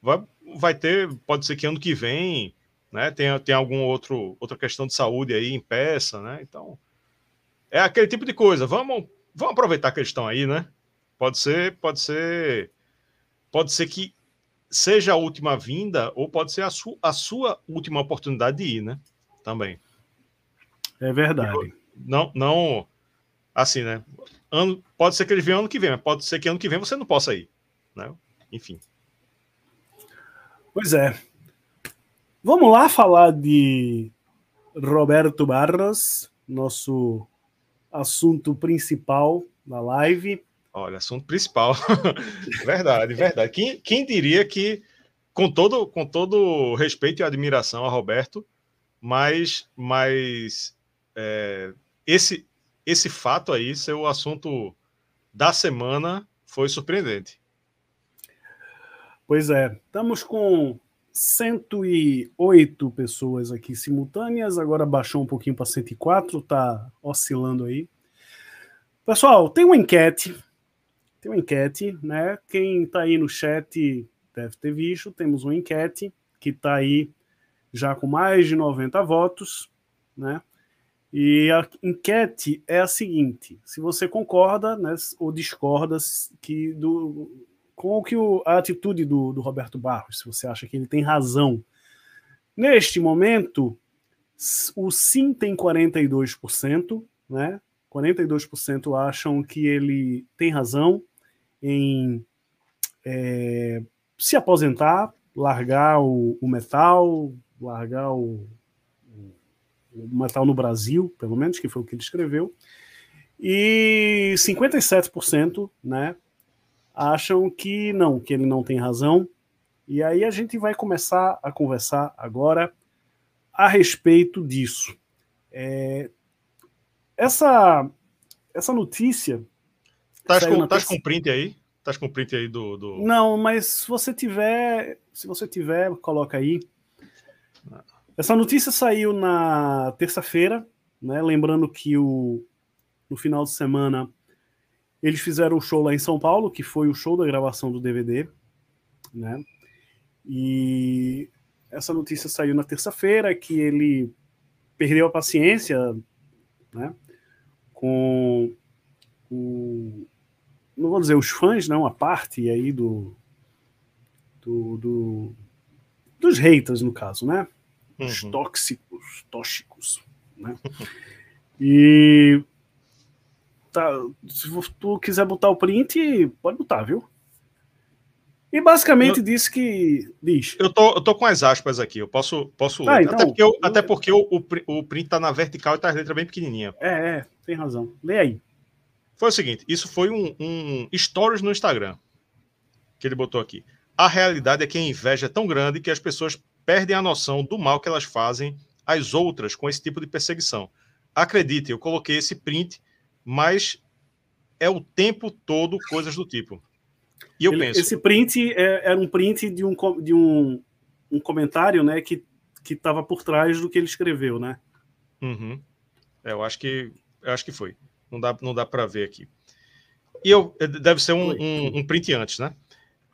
Vai, vai ter, pode ser que ano que vem, né, tem, tem algum outro outra questão de saúde aí em peça, né? Então, é aquele tipo de coisa. Vamos, vamos aproveitar que eles estão aí, né? Pode ser, pode ser, pode ser que seja a última vinda ou pode ser a, su, a sua última oportunidade de ir, né? Também. É verdade. Não, não, assim, né? Ano, pode ser que ele venha ano que vem, mas pode ser que ano que vem você não possa ir, né? Enfim. Pois é. Vamos lá falar de Roberto Barros, nosso assunto principal da live. Olha, assunto principal. verdade, verdade. Quem, quem diria que, com todo, com todo respeito e admiração a Roberto, mas, mas é, esse, esse fato aí, seu assunto da semana, foi surpreendente. Pois é, estamos com 108 pessoas aqui simultâneas, agora baixou um pouquinho para 104, tá oscilando aí. Pessoal, tem uma enquete, tem uma enquete, né? Quem está aí no chat deve ter visto, temos uma enquete que está aí já com mais de 90 votos, né? E a enquete é a seguinte: se você concorda né, ou discorda que do, com que o, a atitude do, do Roberto Barros, se você acha que ele tem razão. Neste momento, o sim tem 42%, né? 42% acham que ele tem razão em é, se aposentar, largar o, o metal, largar o, o, metal no Brasil, pelo menos, que foi o que ele escreveu. E 57%, né, acham que não, que ele não tem razão. E aí a gente vai começar a conversar agora a respeito disso. É, essa, essa notícia. Estás com, tás com print aí? Estás com print aí do, do. Não, mas se você tiver. Se você tiver, coloca aí. Essa notícia saiu na terça-feira, né? Lembrando que o, no final de semana eles fizeram o show lá em São Paulo, que foi o show da gravação do DVD, né? E essa notícia saiu na terça-feira que ele perdeu a paciência, né? Com o não vou dizer os fãs, não, a parte aí do, do, do dos haters no caso, né? Os uhum. tóxicos, tóxicos, né? E tá, se tu quiser botar o print, pode botar, viu? E basicamente eu, disse que. Diz. Eu tô, eu tô com as aspas aqui, eu posso, posso ah. Então, até porque, eu, até porque o, o, print tá na vertical e tá as letras bem pequenininha. É, é, tem razão. Lê aí. Foi o seguinte: isso foi um, um stories no Instagram que ele botou aqui. A realidade é que a inveja é tão grande que as pessoas perdem a noção do mal que elas fazem às outras com esse tipo de perseguição. Acredite, eu coloquei esse print mas é o tempo todo coisas do tipo. E eu Ele, penso. Esse print é, era um print de um, de um, um comentário, né, que que estava por trás do que ele escreveu, né? Uhum. É, eu acho que eu acho que foi. Não dá, não dá para ver aqui. E eu deve ser um, um, um print antes, né?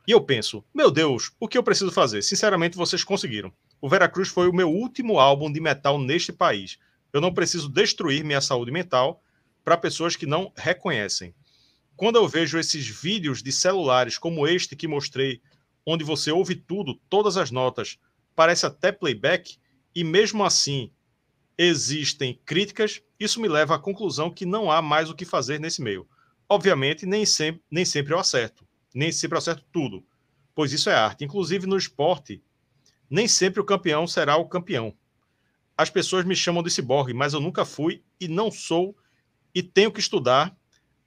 E eu penso, meu Deus, o que eu preciso fazer? Sinceramente, vocês conseguiram. O Veracruz foi o meu último álbum de metal neste país. Eu não preciso destruir minha saúde mental para pessoas que não reconhecem. Quando eu vejo esses vídeos de celulares como este que mostrei, onde você ouve tudo, todas as notas, parece até playback, e mesmo assim existem críticas, isso me leva à conclusão que não há mais o que fazer nesse meio. Obviamente, nem sempre, nem sempre eu acerto, nem sempre acerto tudo, pois isso é arte. Inclusive no esporte, nem sempre o campeão será o campeão. As pessoas me chamam de ciborgue, mas eu nunca fui e não sou e tenho que estudar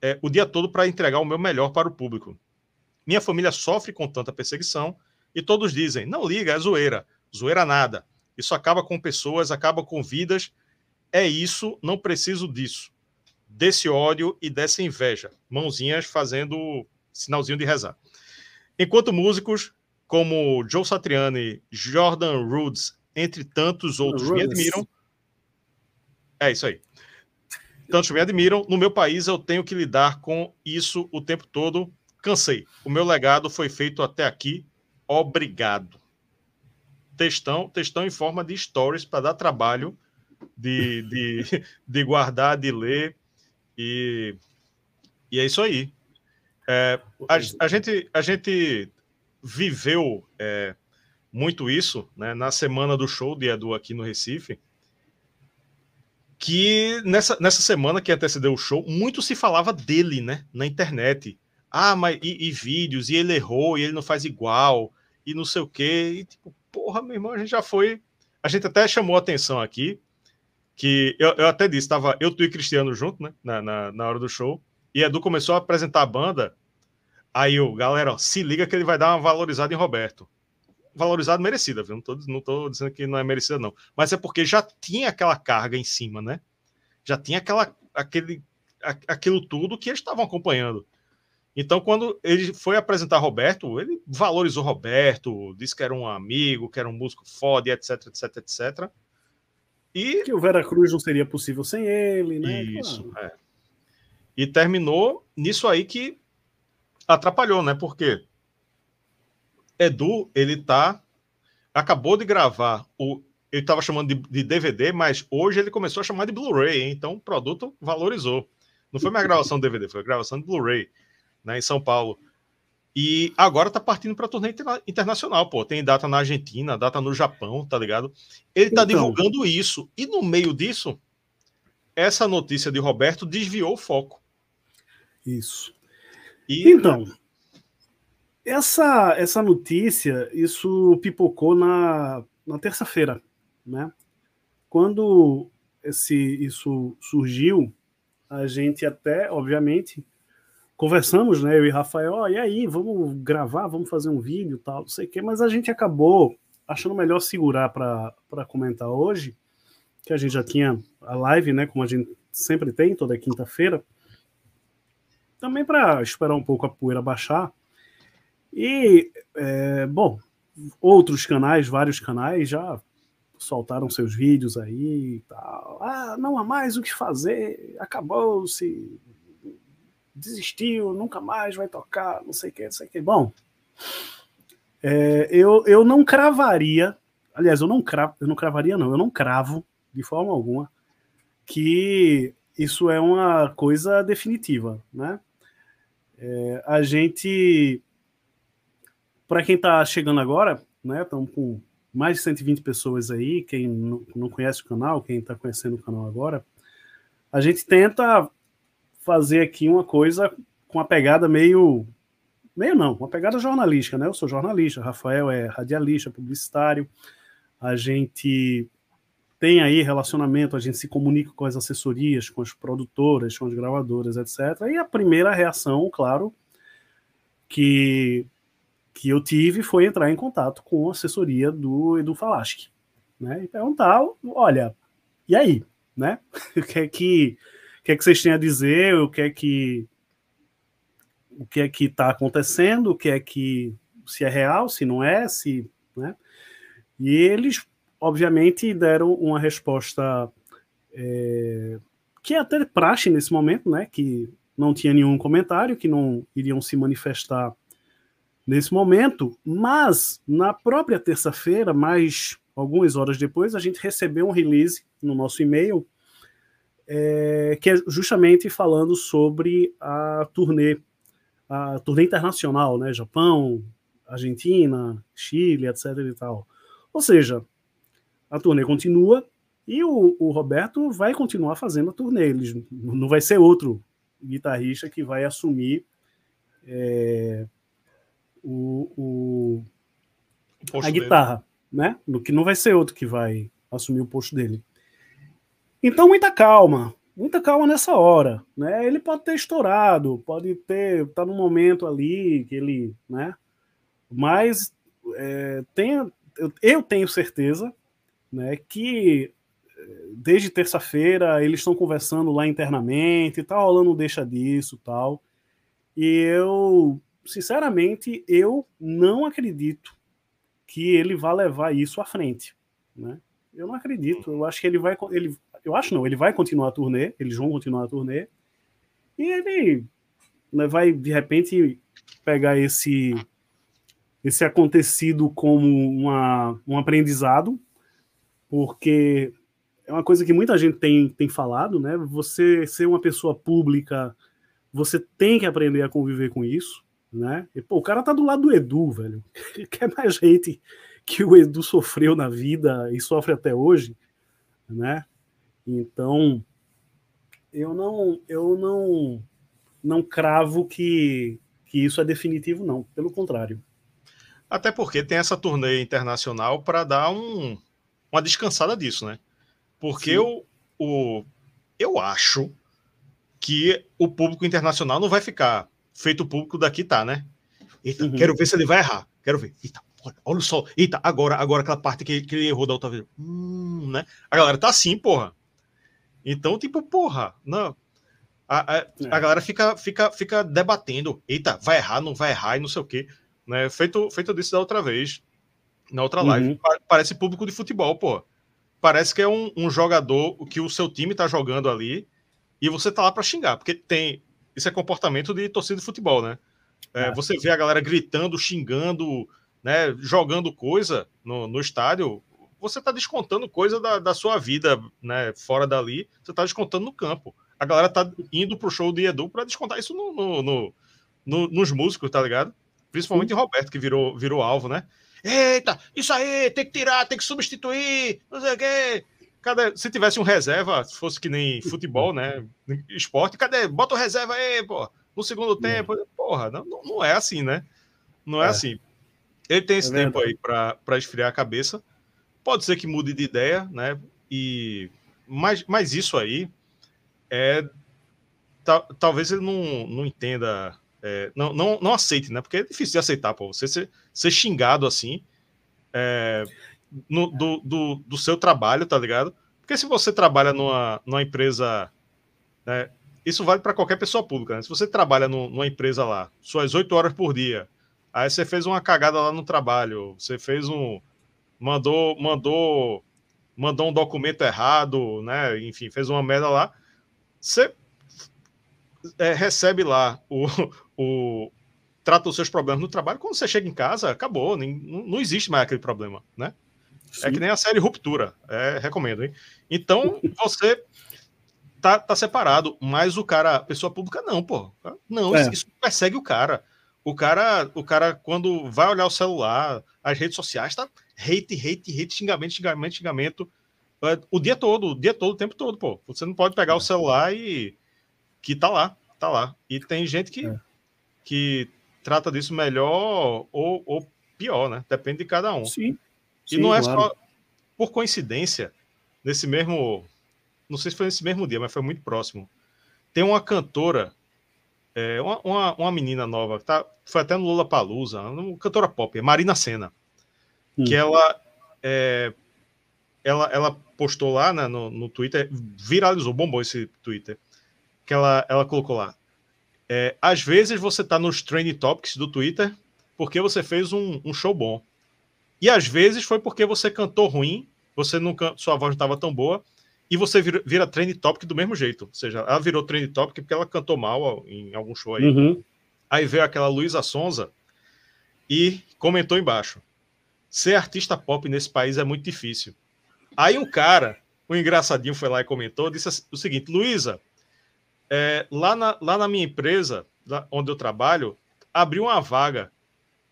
é, o dia todo para entregar o meu melhor para o público. Minha família sofre com tanta perseguição e todos dizem: não liga, é zoeira. Zoeira nada. Isso acaba com pessoas, acaba com vidas. É isso, não preciso disso. Desse ódio e dessa inveja. Mãozinhas fazendo sinalzinho de rezar. Enquanto músicos como Joe Satriani, Jordan Rhodes, entre tantos outros, me admiram. É isso aí tantos me admiram. No meu país, eu tenho que lidar com isso o tempo todo. cansei. O meu legado foi feito até aqui. Obrigado. Textão, textão em forma de stories para dar trabalho de, de, de guardar, de ler. E, e é isso aí. É, a, a, gente, a gente viveu é, muito isso né, na semana do show de Edu aqui no Recife. Que nessa, nessa semana que antecedeu o show, muito se falava dele né, na internet. Ah, mas e, e vídeos, e ele errou, e ele não faz igual, e não sei o quê. E tipo, porra, meu irmão, a gente já foi. A gente até chamou atenção aqui, que eu, eu até disse, estava eu, tu e Cristiano junto, né, na, na, na hora do show, e Edu começou a apresentar a banda. Aí o galera, ó, se liga que ele vai dar uma valorizada em Roberto. Valorizado merecida, viu? Não tô, não tô dizendo que não é merecida, não. Mas é porque já tinha aquela carga em cima, né? Já tinha aquela, aquele, aquilo tudo que eles estavam acompanhando. Então, quando ele foi apresentar Roberto, ele valorizou Roberto, disse que era um amigo, que era um músico foda, etc, etc, etc. E que o Vera Cruz não seria possível sem ele, né? Isso, claro. é. E terminou nisso aí que atrapalhou, né? Porque Edu, ele tá acabou de gravar o ele estava chamando de, de, DVD, mas hoje ele começou a chamar de Blu-ray, então o produto valorizou. Não foi minha gravação de DVD, foi a gravação de Blu-ray né, em São Paulo. E agora tá partindo para turnê internacional, pô. Tem data na Argentina, data no Japão, tá ligado? Ele tá então... divulgando isso. E no meio disso, essa notícia de Roberto desviou o foco. Isso. E... Então, essa, essa notícia, isso pipocou na, na terça-feira, né? Quando esse, isso surgiu, a gente até, obviamente, conversamos, né, eu e Rafael, oh, e aí, vamos gravar, vamos fazer um vídeo tal, não sei o quê, mas a gente acabou achando melhor segurar para comentar hoje, que a gente já tinha a live, né, como a gente sempre tem, toda quinta-feira, também para esperar um pouco a poeira baixar. E, é, bom, outros canais, vários canais já soltaram seus vídeos aí e tal. Ah, não há mais o que fazer, acabou-se, desistiu, nunca mais vai tocar, não sei o que, não sei o que. Bom, é, eu, eu não cravaria, aliás, eu não, eu não cravaria, não, eu não cravo de forma alguma que isso é uma coisa definitiva, né? É, a gente, para quem está chegando agora, né, estamos com mais de 120 pessoas aí, quem não conhece o canal, quem está conhecendo o canal agora, a gente tenta fazer aqui uma coisa com uma pegada meio. Meio não, uma pegada jornalística, né? Eu sou jornalista, Rafael é radialista, publicitário. A gente tem aí relacionamento, a gente se comunica com as assessorias, com as produtoras, com as gravadoras, etc. E a primeira reação, claro, que, que eu tive foi entrar em contato com a assessoria do Edu Falaschi, né? E perguntar, olha, e aí, né? O que é que o que é que vocês têm a dizer, o que é que o que é que está acontecendo, o que é que se é real, se não é, se, né? E eles, obviamente, deram uma resposta é, que é até praxe nesse momento, né? Que não tinha nenhum comentário, que não iriam se manifestar nesse momento, mas na própria terça-feira, mais algumas horas depois, a gente recebeu um release no nosso e-mail é, que é justamente falando sobre a turnê, a turnê internacional, né? Japão, Argentina, Chile, etc. e tal. Ou seja, a turnê continua e o, o Roberto vai continuar fazendo a turnê. Ele não vai ser outro guitarrista que vai assumir é, o, o, o a guitarra, dele. né? No que não vai ser outro que vai assumir o posto dele. Então, muita calma, muita calma nessa hora, né? Ele pode ter estourado, pode ter tá num momento ali que ele, né? Mas é, tenha, eu, eu tenho certeza, né, que é, desde terça-feira eles estão conversando lá internamente, tá rolando deixa disso, tal. E eu, sinceramente, eu não acredito que ele vá levar isso à frente, né? Eu não acredito. Eu acho que ele vai, ele, eu acho não, ele vai continuar a turnê, eles vão continuar a turnê, e ele né, vai, de repente, pegar esse esse acontecido como uma, um aprendizado, porque é uma coisa que muita gente tem, tem falado, né? Você ser uma pessoa pública, você tem que aprender a conviver com isso, né? E, pô, o cara tá do lado do Edu, velho. Quer mais gente que o Edu sofreu na vida e sofre até hoje, né? Então, eu não, eu não, não cravo que, que isso é definitivo, não. Pelo contrário. Até porque tem essa turnê internacional para dar um, uma descansada disso, né? Porque eu, o, eu acho que o público internacional não vai ficar feito o público daqui, tá, né? Eita, uhum. quero ver se ele vai errar. Quero ver. Eita, olha só. Eita, agora, agora aquela parte que, que ele errou da outra vez. Hum, né? A galera tá assim, porra. Então, tipo, porra, não. A, a, é. a galera fica, fica, fica debatendo. Eita, vai errar, não vai errar e não sei o quê. Né? Feito, feito disso da outra vez, na outra live. Uhum. Parece público de futebol, pô. Parece que é um, um jogador que o seu time tá jogando ali e você tá lá para xingar, porque tem. Isso é comportamento de torcida de futebol, né? É, é. Você vê a galera gritando, xingando, né, jogando coisa no, no estádio, você está descontando coisa da, da sua vida, né, fora dali, você está descontando no campo. A galera tá indo pro show de Edu para descontar isso no, no, no, no, nos músicos, tá ligado? Principalmente Roberto, que virou, virou alvo, né? Eita, isso aí, tem que tirar, tem que substituir, não sei o quê. Cadê? Se tivesse um reserva, se fosse que nem futebol, né? Esporte, cadê? Bota o reserva aí, pô. No segundo tempo, porra, não, não é assim, né? Não é, é. assim. Ele tem esse é tempo aí para esfriar a cabeça. Pode ser que mude de ideia, né? E mas, mas isso aí é talvez ele não, não entenda, é, não, não, não aceite, né? Porque é difícil de aceitar, pô. Você ser, ser xingado assim é, no, do, do, do, seu trabalho, tá ligado? Porque se você trabalha numa, numa empresa, né, isso vale para qualquer pessoa pública, né? Se você trabalha no, numa empresa lá, suas oito horas por dia, aí você fez uma cagada lá no trabalho, você fez um mandou mandou mandou um documento errado, né? Enfim, fez uma merda lá. Você é, recebe lá o, o trata os seus problemas no trabalho. Quando você chega em casa, acabou, nem, não existe mais aquele problema, né? Sim. É que nem a série Ruptura, é, recomendo, hein? Então você tá, tá separado, mas o cara, pessoa pública, não, pô. Não, é. isso persegue o cara. O cara, o cara, quando vai olhar o celular, as redes sociais, tá hate, hate, hate, xingamento, xingamento, xingamento. É, o dia todo, o dia todo, o tempo todo, pô. Você não pode pegar o celular e. que tá lá, tá lá. E tem gente que, é. que trata disso melhor ou, ou pior, né? Depende de cada um. Sim. E Sim, não é claro. só por coincidência, nesse mesmo. Não sei se foi nesse mesmo dia, mas foi muito próximo. Tem uma cantora é, uma, uma, uma, menina nova, tá, foi até no Lula Palusa, uma cantora pop, é Marina Senna, hum. que ela, é, ela ela postou lá né, no, no Twitter, viralizou, bombou esse Twitter, que ela, ela colocou lá. É, às vezes você tá nos trending topics do Twitter porque você fez um, um show bom. E às vezes foi porque você cantou ruim, você nunca, sua voz não estava tão boa, e você vira, vira trend topic do mesmo jeito. Ou seja, ela virou trend topic porque ela cantou mal em algum show aí. Uhum. Aí veio aquela Luísa Sonza e comentou embaixo: ser artista pop nesse país é muito difícil. Aí um cara, um engraçadinho, foi lá e comentou: disse o seguinte, Luísa, é, lá, na, lá na minha empresa, onde eu trabalho, abriu uma vaga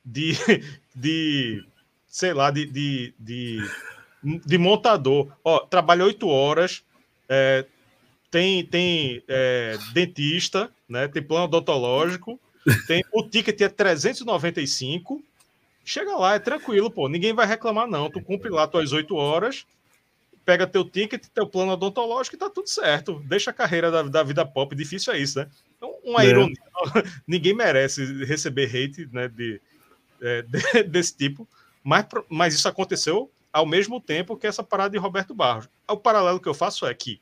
de, de sei lá, de, de, de de montador. Ó, trabalha oito horas, é, tem, tem é, dentista, né, tem plano odontológico, tem, o ticket é 395. Chega lá, é tranquilo, pô. Ninguém vai reclamar, não. Tu cumpre lá tuas oito horas, pega teu ticket, teu plano odontológico e tá tudo certo. Deixa a carreira da, da vida pop. Difícil é isso, né? Então, uma é. ironia. Ninguém merece receber hate né, de, é, de, desse tipo. Mas, mas isso aconteceu ao mesmo tempo que essa parada de Roberto Barros. O paralelo que eu faço é que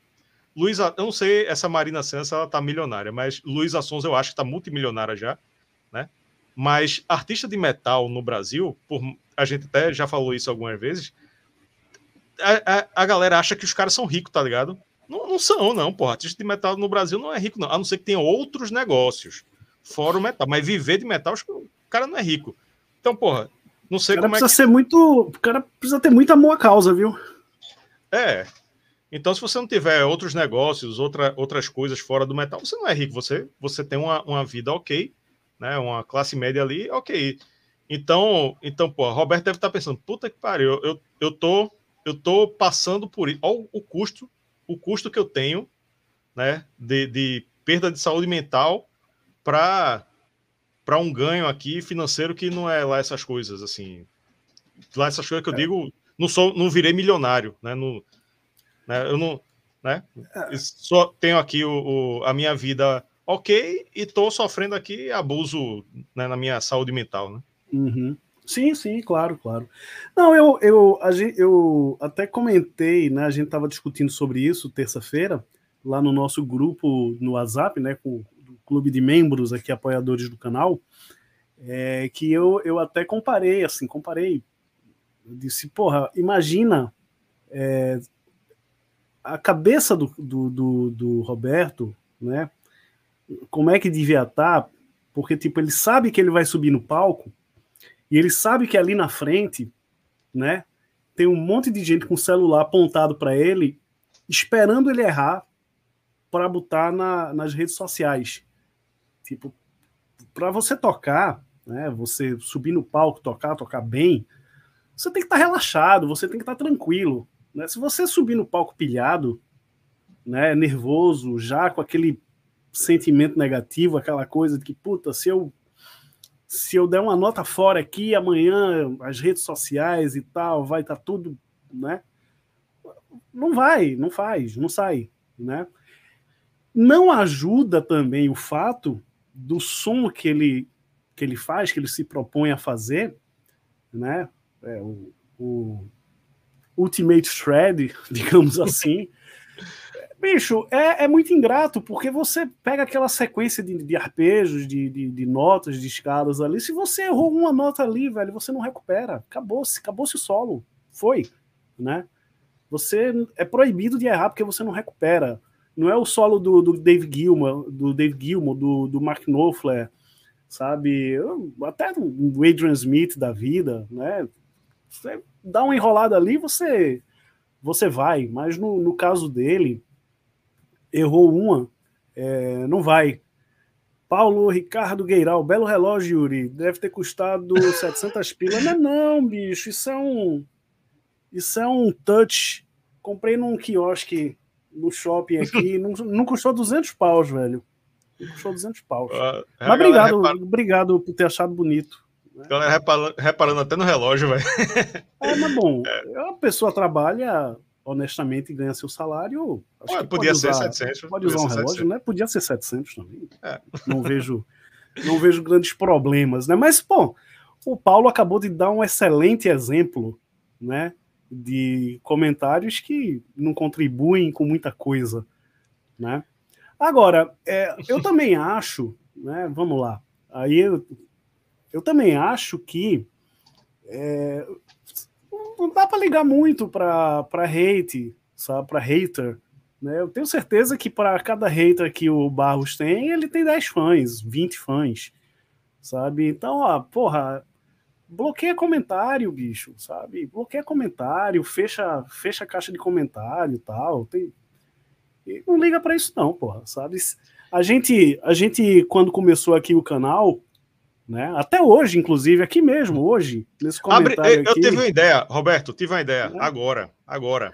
Luiz, eu não sei essa Marina Santos, ela tá milionária, mas Luiz Assons eu acho que tá multimilionária já, né? Mas artista de metal no Brasil, por, a gente até já falou isso algumas vezes, a, a, a galera acha que os caras são ricos, tá ligado? Não, não são, não, porra. Artista de metal no Brasil não é rico, não. A não ser que tenha outros negócios fora o metal. Mas viver de metal, acho que o cara não é rico. Então, porra, não sei como é que. ser muito. O cara precisa ter muito amor à causa, viu? É. Então, se você não tiver outros negócios, outra, outras coisas fora do metal, você não é rico. Você, você tem uma, uma vida ok, né? Uma classe média ali, ok. Então, então, pô, Roberto deve estar pensando, puta que pariu, eu, eu tô eu tô passando por isso. Olha o custo, o custo que eu tenho, né, de, de perda de saúde mental para para um ganho aqui financeiro que não é lá essas coisas assim. Lá essas coisas que eu é. digo, não sou, não virei milionário, né? No, né eu não, né? É. Só tenho aqui o, o, a minha vida ok e tô sofrendo aqui abuso né, na minha saúde mental, né? Uhum. Sim, sim, claro, claro. Não, eu, eu, a gente, eu até comentei, né? A gente estava discutindo sobre isso terça-feira, lá no nosso grupo no WhatsApp, né? Com o clube de membros aqui, apoiadores do canal, é, que eu, eu até comparei, assim, comparei. Disse, porra, imagina é, a cabeça do, do, do, do Roberto, né? Como é que devia estar, tá, porque, tipo, ele sabe que ele vai subir no palco e ele sabe que ali na frente, né, tem um monte de gente com celular apontado para ele, esperando ele errar para botar na, nas redes sociais. Tipo, para você tocar, né, você subir no palco, tocar, tocar bem, você tem que estar tá relaxado, você tem que estar tá tranquilo. Né? Se você subir no palco pilhado, né, nervoso, já com aquele sentimento negativo, aquela coisa de que, puta, se eu se eu der uma nota fora aqui, amanhã as redes sociais e tal, vai estar tá tudo, né? Não vai, não faz, não sai, né? Não ajuda também o fato do som que ele que ele faz, que ele se propõe a fazer, né? É, o, o Ultimate Shred, digamos assim, Bicho, é, é muito ingrato, porque você pega aquela sequência de, de arpejos, de, de, de, notas, de escalas ali. Se você errou uma nota ali, velho, você não recupera. Acabou-se, acabou-se o solo. Foi, né? Você é proibido de errar porque você não recupera. Não é o solo do, do Dave Gilmour, do Dave Gilmour, do, do Mark Knopfler, sabe? Até do Adrian Smith da vida, né? Você dá uma enrolada ali, você você vai. Mas no, no caso dele, errou uma, é, não vai. Paulo Ricardo Gueiral, belo relógio, Yuri. Deve ter custado 700 pilas. Não, não, bicho, isso é um. Isso é um touch. Comprei num quiosque no shopping aqui. não, não custou 200 paus, velho. Não custou 200 paus. Uh, Mas obrigado, repara... obrigado por ter achado bonito. Galera reparando, reparando até no relógio, velho. É, mas bom, é. a pessoa trabalha honestamente ganha seu salário. Ué, podia ser usar, 700. Pode usar um relógio, 700. né? Podia ser 700 também. É. Não vejo não vejo grandes problemas, né? Mas, pô, o Paulo acabou de dar um excelente exemplo, né? De comentários que não contribuem com muita coisa, né? Agora, é, eu também acho, né? Vamos lá. Aí eu, eu também acho que é, não dá para ligar muito para hate, sabe? Para hater. Né? Eu tenho certeza que para cada hater que o Barros tem, ele tem 10 fãs, 20 fãs, sabe? Então, ó, porra, bloqueia comentário, bicho, sabe? Bloqueia comentário, fecha, fecha a caixa de comentário e tal. Tem... E não liga para isso não, porra, sabe? A gente, a gente, quando começou aqui o canal, né? Até hoje, inclusive, aqui mesmo, hoje, nesse comentário Abre, eu, aqui... tive uma ideia, Roberto, tive uma ideia, é. agora, agora.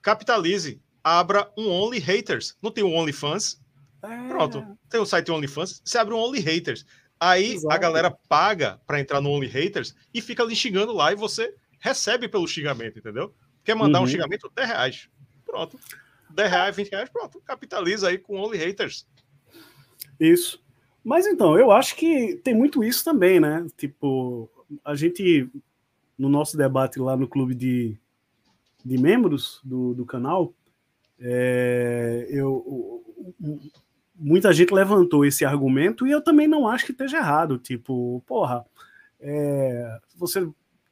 Capitalize, abra um Only Haters. Não tem o um OnlyFans? É. Pronto, tem o site OnlyFans, você abre um Only Haters. Aí Exato. a galera paga para entrar no Only Haters e fica ali xingando lá e você recebe pelo xingamento, entendeu? Quer mandar uhum. um xingamento? 10 reais. Pronto. 10 reais, 20 reais, pronto. Capitaliza aí com Only Haters. Isso. Mas então, eu acho que tem muito isso também, né? Tipo, a gente, no nosso debate lá no clube de, de membros do, do canal, é, eu, muita gente levantou esse argumento e eu também não acho que esteja errado. Tipo, porra, é, você,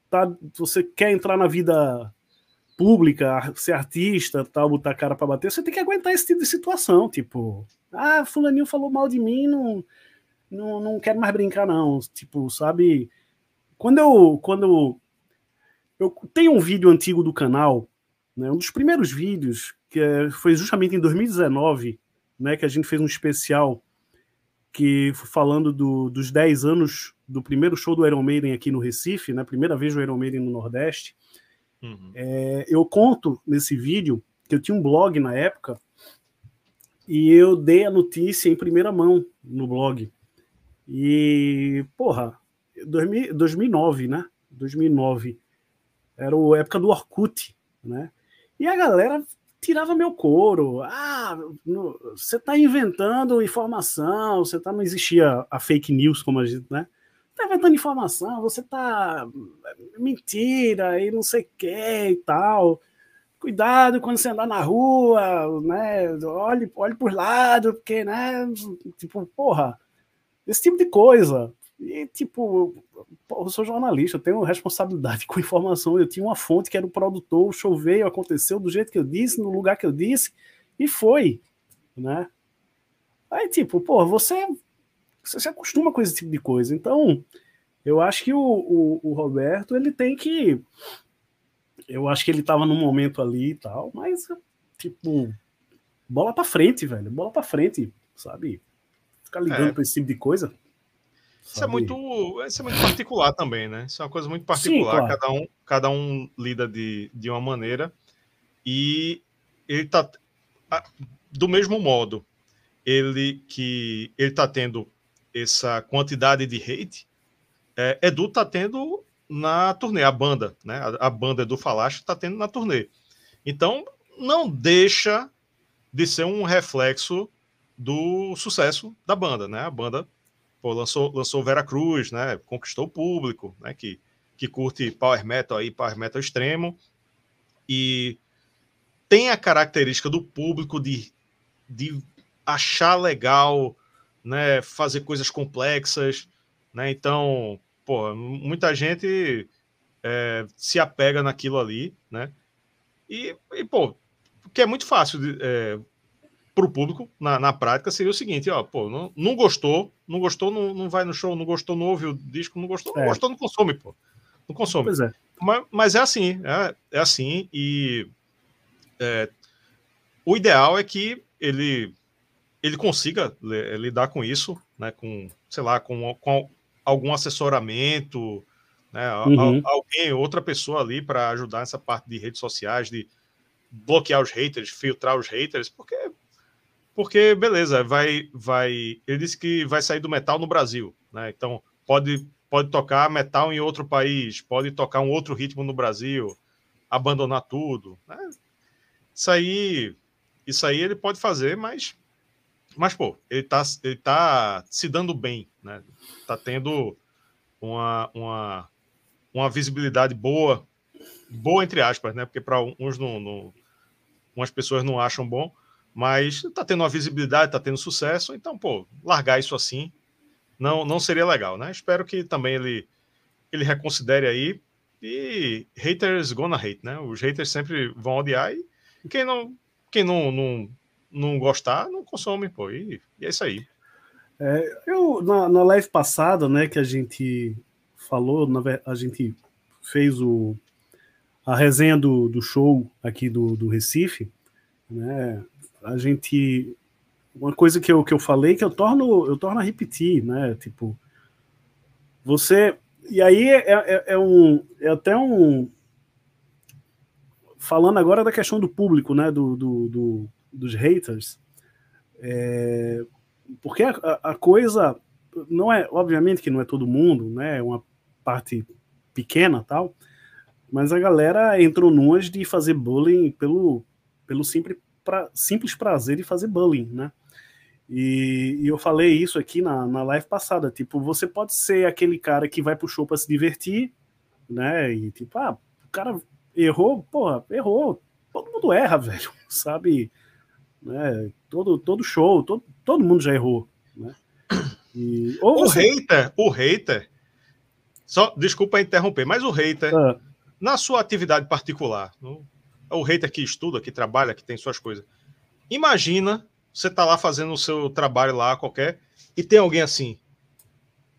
tá, você quer entrar na vida pública, ser artista, tal, botar a cara para bater, você tem que aguentar esse tipo de situação. Tipo, ah, fulaninho falou mal de mim, não não, não quero mais brincar, não. Tipo, sabe? Quando eu. Quando eu tenho um vídeo antigo do canal, né, um dos primeiros vídeos, que é, foi justamente em 2019, né, que a gente fez um especial que falando do, dos 10 anos do primeiro show do Iron Maiden aqui no Recife, né, primeira vez do Iron Maiden no Nordeste. Uhum. É, eu conto nesse vídeo que eu tinha um blog na época e eu dei a notícia em primeira mão no blog. E, porra, 2009, né? 2009. Era a época do Orkut, né? E a galera tirava meu couro. Ah, você está inventando informação, você tá, não existia a fake news, como a gente, né? Tá inventando informação, você tá mentira e não sei o que e tal. Cuidado quando você andar na rua, né? Olhe, olhe por lado, porque, né? Tipo, porra, esse tipo de coisa. E, tipo, eu sou jornalista, eu tenho responsabilidade com informação. Eu tinha uma fonte que era o produtor, veio, aconteceu do jeito que eu disse, no lugar que eu disse, e foi, né? Aí, tipo, pô, você, você se acostuma com esse tipo de coisa. Então, eu acho que o, o, o Roberto, ele tem que. Eu acho que ele tava num momento ali e tal, mas, tipo, bola pra frente, velho, bola pra frente, sabe? Ficar ligando é. pra esse tipo de coisa. Isso é, muito, isso é muito particular também, né? Isso é uma coisa muito particular. Sim, claro. cada, um, cada um lida de, de uma maneira. E ele tá. Do mesmo modo, ele que ele tá tendo essa quantidade de hate, é, Edu tá tendo na turnê, a banda, né? A, a banda Edu Falache tá tendo na turnê. Então, não deixa de ser um reflexo do sucesso da banda, né? A banda pô, lançou, lançou Vera Cruz, né? Conquistou o público, né? Que, que curte power metal aí, power metal extremo. E tem a característica do público de, de achar legal, né? Fazer coisas complexas, né? Então, pô, muita gente é, se apega naquilo ali, né? E, e pô, que é muito fácil de, é, para o público, na, na prática, seria o seguinte: ó, pô, não, não gostou, não gostou, não, não vai no show, não gostou, não ouve o disco, não gostou, é. não gostou, não consome, pô. Não consome. É. Mas, mas é assim, é, é assim, e é, o ideal é que ele ele consiga lidar com isso, né, com, sei lá, com, com algum assessoramento, né, uhum. alguém, outra pessoa ali para ajudar nessa parte de redes sociais, de bloquear os haters, filtrar os haters, porque porque beleza, vai, vai. Ele disse que vai sair do metal no Brasil, né? Então pode, pode tocar metal em outro país, pode tocar um outro ritmo no Brasil, abandonar tudo, né? Isso aí, isso aí ele pode fazer, mas, mas pô, ele tá, ele tá se dando bem, né? Tá tendo uma, uma, uma visibilidade boa, boa entre aspas, né? Porque para uns não, não, umas pessoas não acham bom mas tá tendo uma visibilidade, tá tendo sucesso, então, pô, largar isso assim não, não seria legal, né? Espero que também ele, ele reconsidere aí e haters gonna hate, né? Os haters sempre vão odiar e quem não, quem não, não, não gostar, não consome, pô, e, e é isso aí. É, eu, na, na live passada, né, que a gente falou, na, a gente fez o, a resenha do, do show aqui do, do Recife, né, a gente uma coisa que eu, que eu falei que eu torno eu torno a repetir, né? Tipo, você e aí é, é, é um é até um falando agora da questão do público, né? Do, do, do dos haters, é, porque a, a, coisa não é obviamente que não é todo mundo, né? É uma parte pequena tal, mas a galera entrou numas de fazer bullying pelo pelo simples pra, simples prazer de fazer bullying, né? E, e, eu falei isso aqui na, na live passada, tipo, você pode ser aquele cara que vai pro show para se divertir, né? E tipo, ah, o cara errou, porra, errou. Todo mundo erra, velho, sabe? Né? Todo, todo show, todo, todo mundo já errou, né? E, o você... hater, o hater, só desculpa interromper, mas o hater, ah. na sua atividade particular, é o hater que estuda, que trabalha, que tem suas coisas. Imagina você tá lá fazendo o seu trabalho lá qualquer e tem alguém assim,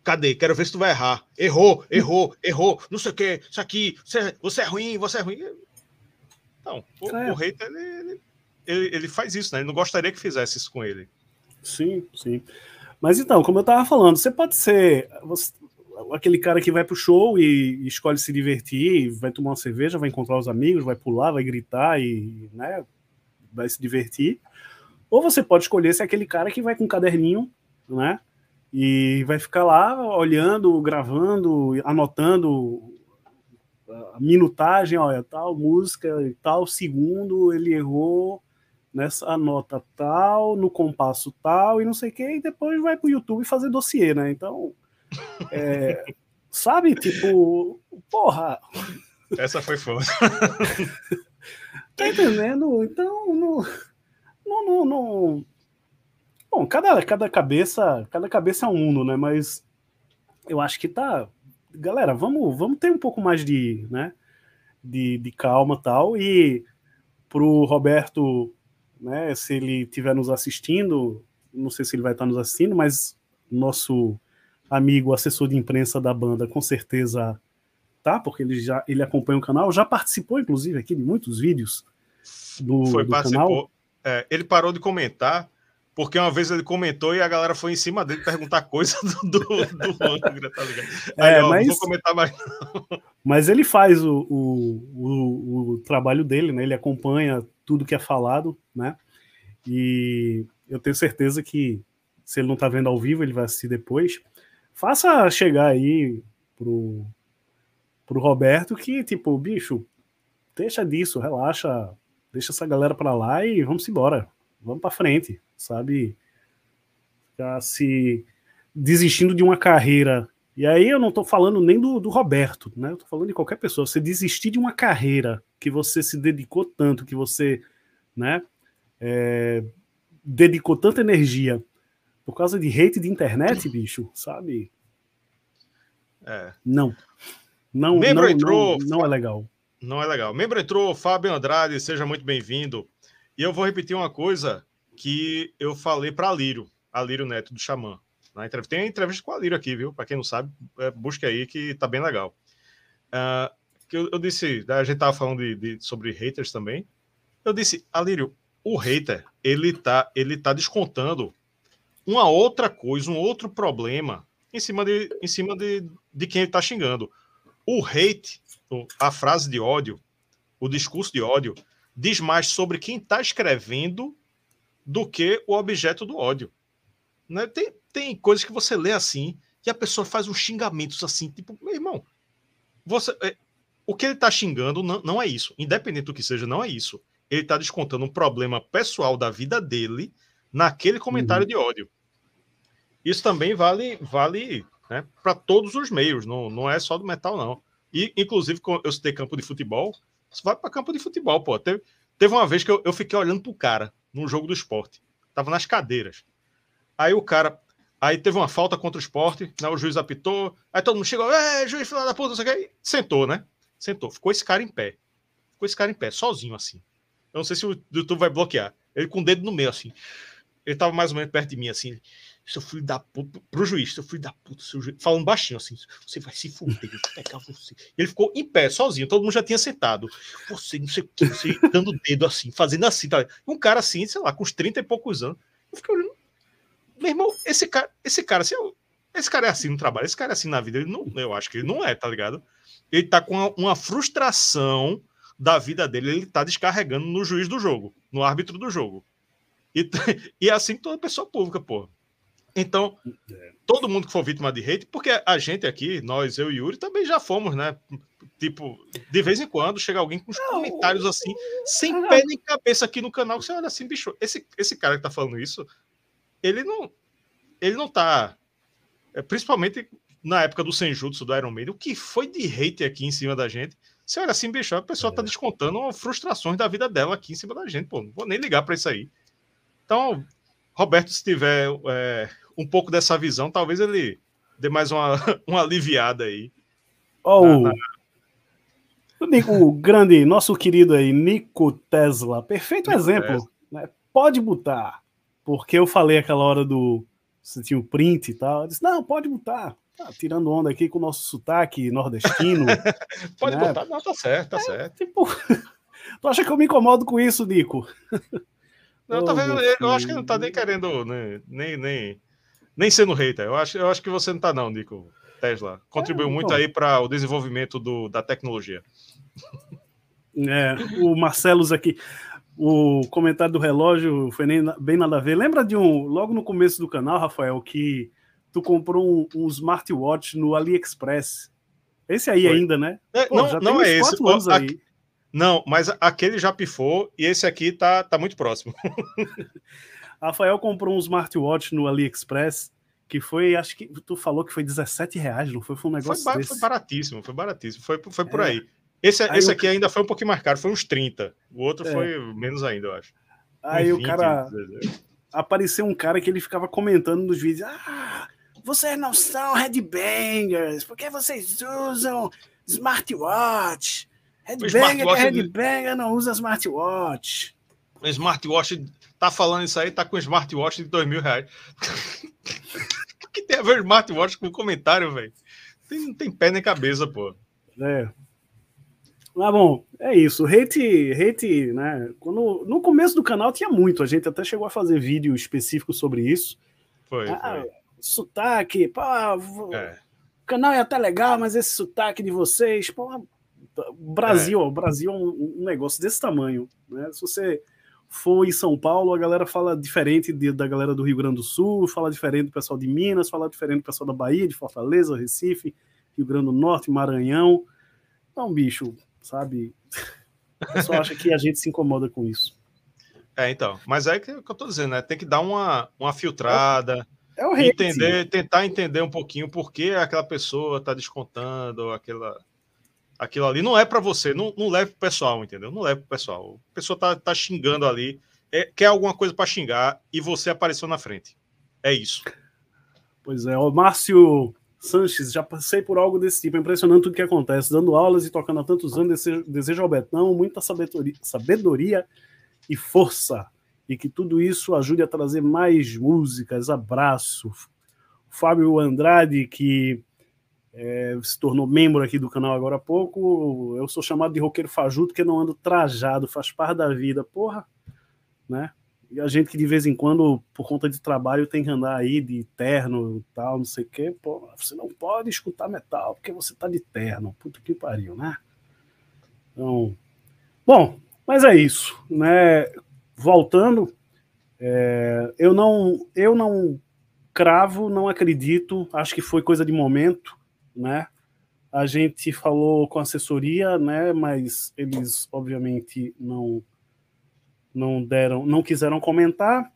Cadê? Quero ver se tu vai errar. Errou, errou, errou, não sei o que, isso aqui, você, você é ruim, você é ruim. Não, o, é. o hater, ele, ele, ele, faz isso, né? Ele não gostaria que fizesse isso com ele. Sim, sim. Mas então, como eu tava falando, você pode ser você, aquele cara que vai pro show e, e escolhe se divertir, vai tomar uma cerveja, vai encontrar os amigos, vai pular, vai gritar e, né, vai se divertir. Ou você pode escolher ser aquele cara que vai com um caderninho, né? E vai ficar lá olhando, gravando, anotando a minutagem, olha, tal música tal segundo ele errou nessa nota tal, no compasso tal e não sei o que, e depois vai pro YouTube fazer dossiê, né? Então, é, sabe, tipo, porra. Essa foi foda. tá entendendo? Então, não, não, não, não Bom, cada, cada cabeça, cada cabeça é um uno, né? Mas eu acho que tá. Galera, vamos, vamos ter um pouco mais de, né? De, de calma tal. E pro Roberto, né? Se ele estiver nos assistindo, não sei se ele vai estar nos assistindo, mas nosso amigo assessor de imprensa da banda, com certeza tá, porque ele já ele acompanha o canal, já participou, inclusive, aqui de muitos vídeos do, Foi, do canal. É, ele parou de comentar porque uma vez ele comentou e a galera foi em cima dele perguntar coisa do, do, do Angra, tá ligado? Aí, é, ó, mas, não vou comentar mais. Não. Mas ele faz o, o, o, o, trabalho dele, né? Ele acompanha tudo que é falado, né? E eu tenho certeza que se ele não tá vendo ao vivo, ele vai assistir depois. Faça chegar aí pro, pro Roberto que, tipo, bicho, deixa disso, relaxa, deixa essa galera para lá e vamos embora. Vamos para frente sabe? Ficar se desistindo de uma carreira. E aí eu não estou falando nem do, do Roberto, né? Eu tô falando de qualquer pessoa. Você desistir de uma carreira que você se dedicou tanto, que você, né? É, dedicou tanta energia por causa de hate de internet, bicho, sabe? É. Não. Não, Membro não, entrou, não, não é legal. Não é legal. Membro entrou, Fábio Andrade, seja muito bem-vindo. E eu vou repetir uma coisa que eu falei para Alírio, Alírio Neto do Xamã. Na entrevista. Tem entrevista com a Alírio aqui, viu? Para quem não sabe, é, busque aí que tá bem legal. Uh, que eu, eu, disse, né, a gente tava falando de, de, sobre haters também. Eu disse, Alírio, o hater, ele tá, ele tá descontando uma outra coisa, um outro problema em cima de, em cima de, de quem ele tá xingando. O hate, a frase de ódio, o discurso de ódio, diz mais sobre quem está escrevendo do que o objeto do ódio. Né? Tem, tem coisas que você lê assim e a pessoa faz uns xingamentos assim, tipo, meu irmão, você, é, o que ele está xingando não, não é isso. Independente do que seja, não é isso. Ele está descontando um problema pessoal da vida dele naquele comentário uhum. de ódio. Isso também vale vale né, para todos os meios, não, não é só do metal, não. E, inclusive, eu citei campo de futebol, você vai para campo de futebol, pô. Teve, teve uma vez que eu, eu fiquei olhando pro cara num jogo do esporte. Tava nas cadeiras. Aí o cara. Aí teve uma falta contra o esporte, né, o juiz apitou, aí todo mundo chegou, é, juiz, filho da puta, não sei o que, sentou, né? Sentou. Ficou esse cara em pé. Ficou esse cara em pé, sozinho, assim. Eu não sei se o YouTube vai bloquear. Ele com o dedo no meio, assim. Ele tava mais ou menos perto de mim, assim seu filho da puta, pro juiz, seu filho da puta, seu juiz, falando baixinho assim, você vai se fuder, eu vou pegar você. Ele ficou em pé, sozinho, todo mundo já tinha sentado. Você, não sei o que, você dando o dedo assim, fazendo assim, tá? Um cara assim, sei lá, com uns 30 e poucos anos. Eu fiquei olhando, meu irmão, esse cara, esse cara, assim, esse cara é assim no trabalho, esse cara é assim na vida, ele não, eu acho que ele não é, tá ligado? Ele tá com uma, uma frustração da vida dele, ele tá descarregando no juiz do jogo, no árbitro do jogo. E, e é assim toda pessoa pública, pô. Então, é. todo mundo que for vítima de hate, porque a gente aqui, nós, eu e Yuri, também já fomos, né? Tipo, de vez em quando chega alguém com uns não, comentários assim, sem não. pé nem cabeça aqui no canal, que você olha assim, bicho, esse, esse cara que tá falando isso, ele não. Ele não tá. É, principalmente na época do Senjutsu do Iron Maiden, o que foi de hate aqui em cima da gente? Você olha assim, bicho, a pessoa tá é. tá descontando frustrações da vida dela aqui em cima da gente, pô, não vou nem ligar para isso aí. Então, Roberto, se tiver é, um pouco dessa visão, talvez ele dê mais uma, uma aliviada aí. Oh, na, na... O grande, nosso querido aí, Nico Tesla, perfeito Nico exemplo. Né? Pode botar, porque eu falei aquela hora do. Você tinha o print e tal. Eu disse, não, pode botar. tá tirando onda aqui com o nosso sotaque nordestino. Pode né? botar, não, tá certo, tá é, certo. Tipo, tu acha que eu me incomodo com isso, Nico? Não, oh, tá vendo, eu acho que não tá nem querendo, né, nem, nem, nem sendo hater. Eu acho, eu acho que você não tá, não, Nico. Tesla. Contribuiu é, muito aí para o desenvolvimento do, da tecnologia. É, o Marcelos aqui o comentário do relógio foi nem bem nada a ver. Lembra de um, logo no começo do canal, Rafael, que tu comprou um, um smartwatch no AliExpress? Esse aí foi. ainda, né? É, Pô, não, não é esse. Pô, aqui, não, mas aquele já pifou e esse aqui tá, tá muito próximo. Rafael comprou um smartwatch no AliExpress que foi, acho que tu falou que foi 17 reais, não foi? Foi um negócio foi, desse. foi baratíssimo, foi baratíssimo, foi, foi por é. aí. Esse, aí esse aqui eu... ainda foi um pouquinho mais caro, foi uns 30. O outro é. foi menos ainda, eu acho. Aí o cara. Apareceu um cara que ele ficava comentando nos vídeos: Ah, vocês não são headbangers, por que vocês usam smartwatch? Headbanger é headbanger, não usa smartwatch. O smartwatch tá falando isso aí, tá com smartwatch de dois mil reais. o que tem a ver smartwatch com comentário, velho? Não tem pé nem cabeça, pô. É. Mas bom, é isso. Hate, hate, né? Quando, no começo do canal tinha muito, a gente até chegou a fazer vídeo específico sobre isso. Foi. Ah, foi. Sotaque, pô, é. o canal é até legal, mas esse sotaque de vocês, pô, Brasil, é. o Brasil é um, um, negócio desse tamanho, né? Se você for em São Paulo, a galera fala diferente de, da galera do Rio Grande do Sul, fala diferente do pessoal de Minas, fala diferente do pessoal da Bahia, de Fortaleza, Recife, Rio Grande do Norte, Maranhão. Então, bicho, sabe? O pessoal acha que a gente se incomoda com isso. É, então. Mas é que, que eu tô dizendo, né? Tem que dar uma, uma filtrada. É, é o hate, entender, tentar entender um pouquinho por que aquela pessoa tá descontando aquela, aquilo ali. Não é para você, não, não leve pro pessoal, entendeu? Não leve pro pessoal. A pessoa tá, tá xingando ali, é, quer alguma coisa para xingar e você apareceu na frente. É isso. Pois é, o Márcio Sanches, já passei por algo desse tipo, é impressionante tudo que acontece, dando aulas e tocando há tantos anos, desejo, desejo ao Betão muita sabedoria, sabedoria e força, e que tudo isso ajude a trazer mais músicas, abraço. Fábio Andrade, que é, se tornou membro aqui do canal agora há pouco, eu sou chamado de roqueiro fajuto que não ando trajado, faz parte da vida, porra, né? E a gente que de vez em quando, por conta de trabalho, tem que andar aí de terno e tal, não sei o quê. Você não pode escutar metal porque você tá de terno. Puta que pariu, né? Então, bom, mas é isso, né? Voltando, é, eu não, eu não cravo, não acredito, acho que foi coisa de momento, né? A gente falou com assessoria, né? Mas eles, obviamente, não não deram, não quiseram comentar,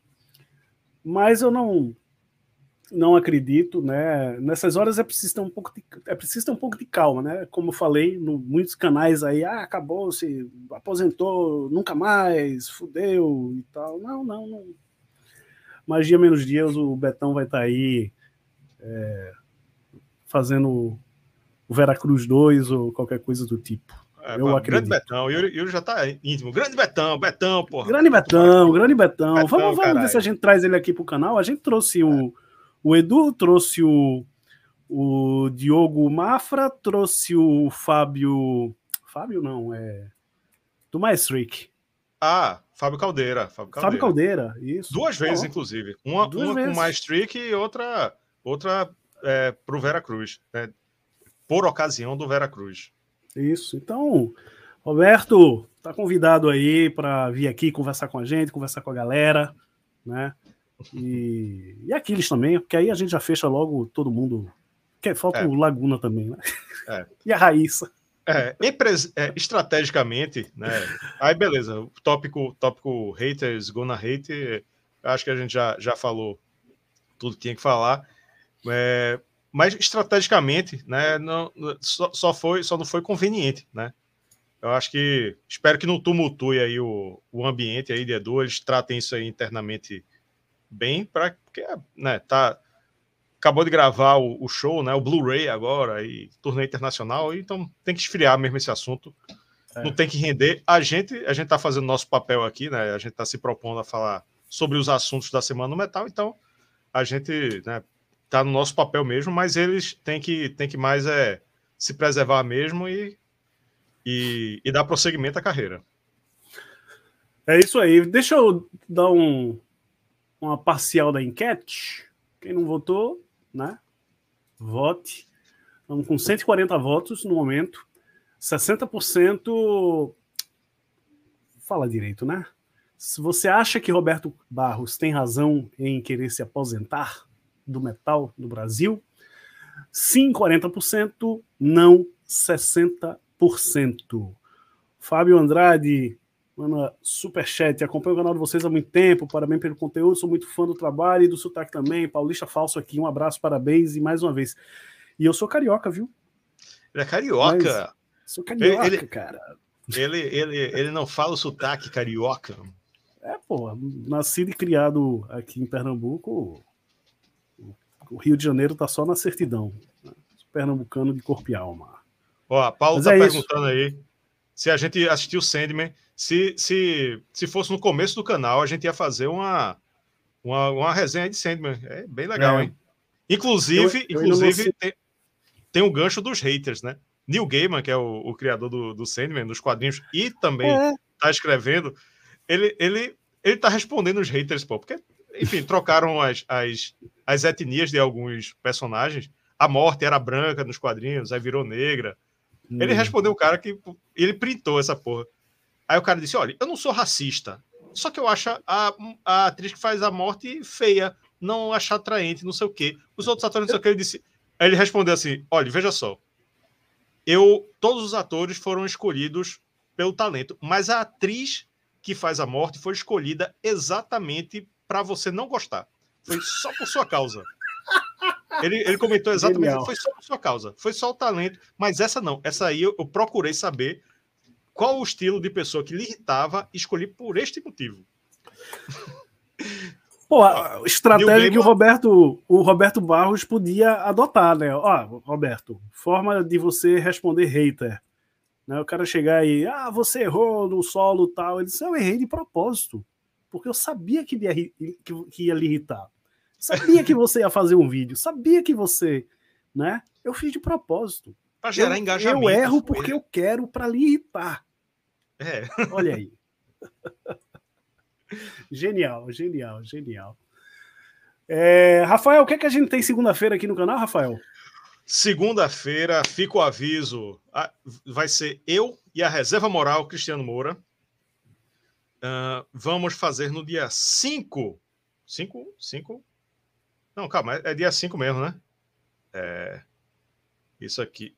mas eu não não acredito, né? Nessas horas é preciso ter um pouco de, é preciso ter um pouco de calma, né? Como eu falei, no, muitos canais aí, ah, acabou, se aposentou, nunca mais, fudeu e tal. Não, não, não. Dia menos dias o Betão vai estar tá aí é, fazendo o Veracruz 2 ou qualquer coisa do tipo. É, eu acredito. Grande Betão, Yuri, Yuri já tá íntimo. Grande Betão, Betão, porra. Grande Betão, grande Betão. Betão vamos vamos ver se a gente traz ele aqui pro canal. A gente trouxe o, o Edu, trouxe o, o Diogo Mafra, trouxe o Fábio. Fábio não, é. Do Maestric. Ah, Fábio Caldeira. Fábio Caldeira, Fábio Caldeira isso. Duas vezes, inclusive. Uma, Duas uma vezes. com Maestric e outra, outra é, pro Vera Cruz. Né? Por ocasião do Vera Cruz. Isso. Então, Roberto, tá convidado aí para vir aqui conversar com a gente, conversar com a galera, né? E, e Aquiles também, porque aí a gente já fecha logo todo mundo. Que falta é. o Laguna também, né? É. E a Raíssa. É, é, estrategicamente, né? Aí beleza, o tópico, tópico haters, gonna hate, acho que a gente já, já falou tudo que tinha que falar. É, mas estrategicamente, né, não, só, só, foi, só não foi conveniente, né? Eu acho que espero que não tumultue aí o, o ambiente aí de Edu, eles tratem isso aí internamente bem, para porque né, tá acabou de gravar o, o show, né, o Blu-ray agora e turnê internacional, então tem que esfriar mesmo esse assunto. É. Não tem que render. A gente a gente tá fazendo nosso papel aqui, né? A gente tá se propondo a falar sobre os assuntos da semana no metal, então a gente, né, tá no nosso papel mesmo, mas eles têm que, têm que mais é, se preservar mesmo e, e, e dar prosseguimento à carreira. É isso aí. Deixa eu dar um, uma parcial da enquete. Quem não votou, né? Vote. Estamos com 140 votos no momento. 60%. Fala direito, né? Se você acha que Roberto Barros tem razão em querer se aposentar do metal do Brasil, sim 40%, não 60%. Fábio Andrade, manda superchat, acompanho o canal de vocês há muito tempo, parabéns pelo conteúdo, sou muito fã do trabalho e do sotaque também. Paulista Falso aqui, um abraço, parabéns e mais uma vez. E eu sou carioca, viu? Ele é carioca. Mas sou carioca, ele, cara. Ele, ele, ele não fala o sotaque carioca. É, pô, nascido e criado aqui em Pernambuco, o Rio de Janeiro tá só na certidão. Né? Pernambucano de corpo e alma. Ó, a Paulo Mas tá é perguntando isso. aí se a gente assistiu Sandman. Se, se, se fosse no começo do canal, a gente ia fazer uma, uma, uma resenha de Sandman. É bem legal, é. hein? Inclusive, eu, eu inclusive tem, tem um gancho dos haters, né? Neil Gaiman, que é o, o criador do, do Sandman, dos quadrinhos, e também é. tá escrevendo, ele, ele, ele tá respondendo os haters, pô, porque, enfim, trocaram as, as, as etnias de alguns personagens. A morte era branca nos quadrinhos, aí virou negra. Hum. Ele respondeu o cara que ele printou essa porra. Aí o cara disse: Olha, eu não sou racista, só que eu acho a, a atriz que faz a morte feia, não acho atraente, não sei o quê. Os outros atores, não sei o quê. Ele disse. Aí ele respondeu assim: Olha, veja só. Eu, todos os atores foram escolhidos pelo talento, mas a atriz que faz a morte foi escolhida exatamente para você não gostar. Foi só por sua causa. Ele, ele comentou exatamente, Genial. foi só por sua causa, foi só o talento, mas essa não, essa aí eu, eu procurei saber qual o estilo de pessoa que lhe irritava, escolhi por este motivo. Pô, a estratégia que o Roberto, o Roberto Barros podia adotar, né? Ó, Roberto, forma de você responder hater. Né? O cara chegar aí, ah, você errou no solo tal. Ele disse, eu errei de propósito, porque eu sabia que ia, que, que ia lhe irritar. Sabia que você ia fazer um vídeo, sabia que você, né? Eu fiz de propósito. Para gerar eu, engajamento. Eu erro porque eu quero para lhe irritar. É. Olha aí. genial, genial, genial. É, Rafael, o que, é que a gente tem segunda-feira aqui no canal, Rafael? Segunda-feira, fica o aviso. Vai ser eu e a reserva moral Cristiano Moura. Uh, vamos fazer no dia 5. 5? 5? Não, calma, é, é dia 5 mesmo, né? É, isso aqui.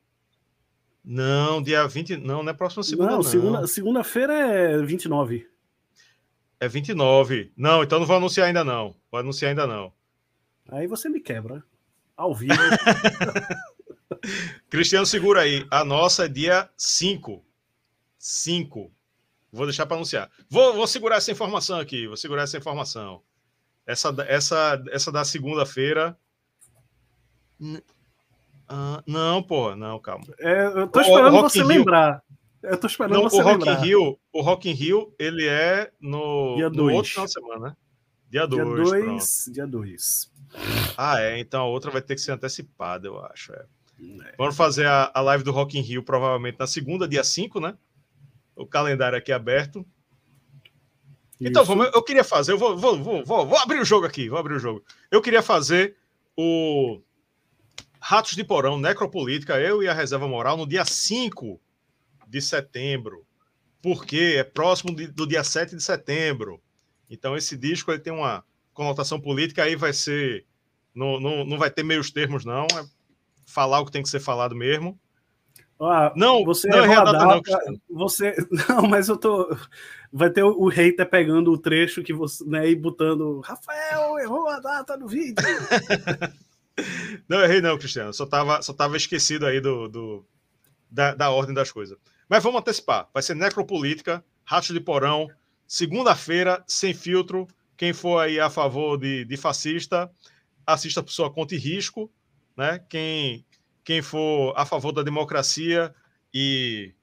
Não, dia 20. Não, não é próxima segunda. Não, segunda, segunda-feira é 29. É 29. Não, então não vou anunciar ainda não. Vou anunciar ainda não. Aí você me quebra. Ao vivo. Cristiano, segura aí. A nossa é dia 5. 5. Vou deixar para anunciar. Vou, vou segurar essa informação aqui. Vou segurar essa informação. Essa, essa, essa da segunda-feira. Uh, não, pô, não, calma. É, eu tô esperando você Rio. lembrar. Eu tô esperando não, você o Rock lembrar. In Rio, o Rock in Rio, ele é no, dia no outro final de semana, né? Dia 2. Dia 2. Ah, é. Então a outra vai ter que ser antecipada, eu acho. É. É. Vamos fazer a, a live do Rock in Rio provavelmente na segunda, dia 5, né? O calendário aqui aberto. Então, vamos, eu queria fazer, eu vou, vou, vou, vou, vou abrir o jogo aqui, vou abrir o jogo. Eu queria fazer o Ratos de Porão, Necropolítica, eu e a Reserva Moral, no dia 5 de setembro, porque é próximo de, do dia 7 de setembro. Então, esse disco ele tem uma conotação política, aí vai ser. Não, não, não vai ter meios termos, não. É falar o que tem que ser falado mesmo. Ah, não, você não errou a data, não, você não, mas eu tô vai ter o, o hater pegando o trecho que você, né, e botando Rafael errou a data do vídeo. não errei não, Cristiano, só tava só tava esquecido aí do, do da, da ordem das coisas. Mas vamos antecipar. Vai ser necropolítica, racho de porão, segunda-feira sem filtro. Quem for aí a favor de, de fascista, assista por sua conta e risco, né? Quem quem for a favor da democracia e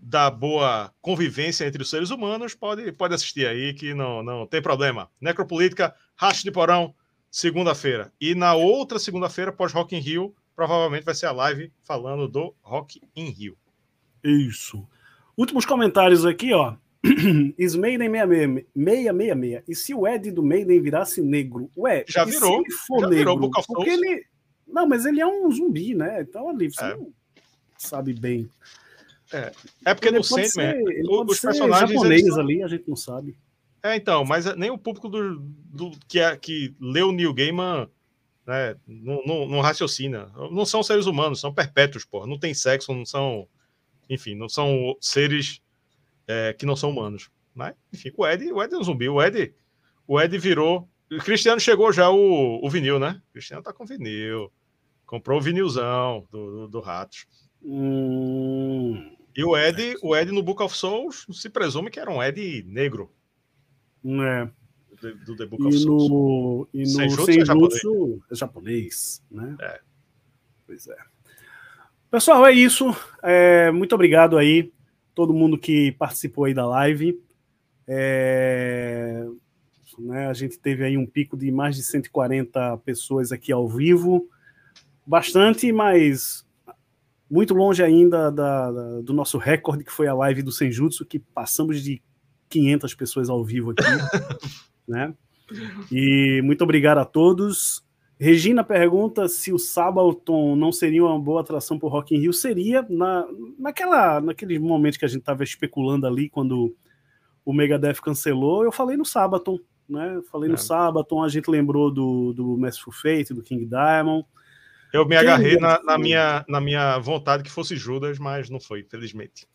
da boa convivência entre os seres humanos pode, pode assistir aí, que não, não tem problema. Necropolítica, Racho de Porão, segunda-feira. E na outra segunda-feira, pós Rock in Rio, provavelmente vai ser a live falando do Rock in Rio. Isso. Últimos comentários aqui, ó. Is Maiden 666. E se o Ed do Maiden virasse negro? Ué, já virou. For já negro, virou porque ele. Não, mas ele é um zumbi, né? Então ali você é. não sabe bem. É, é porque ele no Sandman, os personagens japoneses eles... ali, a gente não sabe. É, então, mas nem o público do, do que, é, que leu Neil Gaiman né, não, não, não, raciocina. Não são seres humanos, são perpétuos, porra. Não tem sexo, não são. Enfim, não são seres é, que não são humanos. Mas, enfim, o Ed, o Ed é um zumbi. O Ed, o Ed virou. O Cristiano chegou já o, o vinil, né? O Cristiano tá com vinil. Comprou o vinilzão do, do, do Ratos. Hum... E o Ed, o Ed no Book of Souls se presume que era um Ed negro. É. Do, The Book of e Souls. No, e no Senjutsu, é japonês. é japonês, né? É. Pois é. Pessoal, é isso. É, muito obrigado aí, todo mundo que participou aí da live. É, né, a gente teve aí um pico de mais de 140 pessoas aqui ao vivo. Bastante, mas muito longe ainda da, da, do nosso recorde, que foi a live do Senjutsu, que passamos de 500 pessoas ao vivo aqui, né? E muito obrigado a todos. Regina pergunta se o Sabaton não seria uma boa atração para o Rock in Rio. Seria na, naquela, naquele momento que a gente estava especulando ali, quando o Megadeth cancelou, eu falei no Sabaton, né? falei é. no Sabaton, a gente lembrou do, do Merciful Fate, do King Diamond, eu me agarrei na, na, minha, na minha vontade que fosse Judas, mas não foi, infelizmente.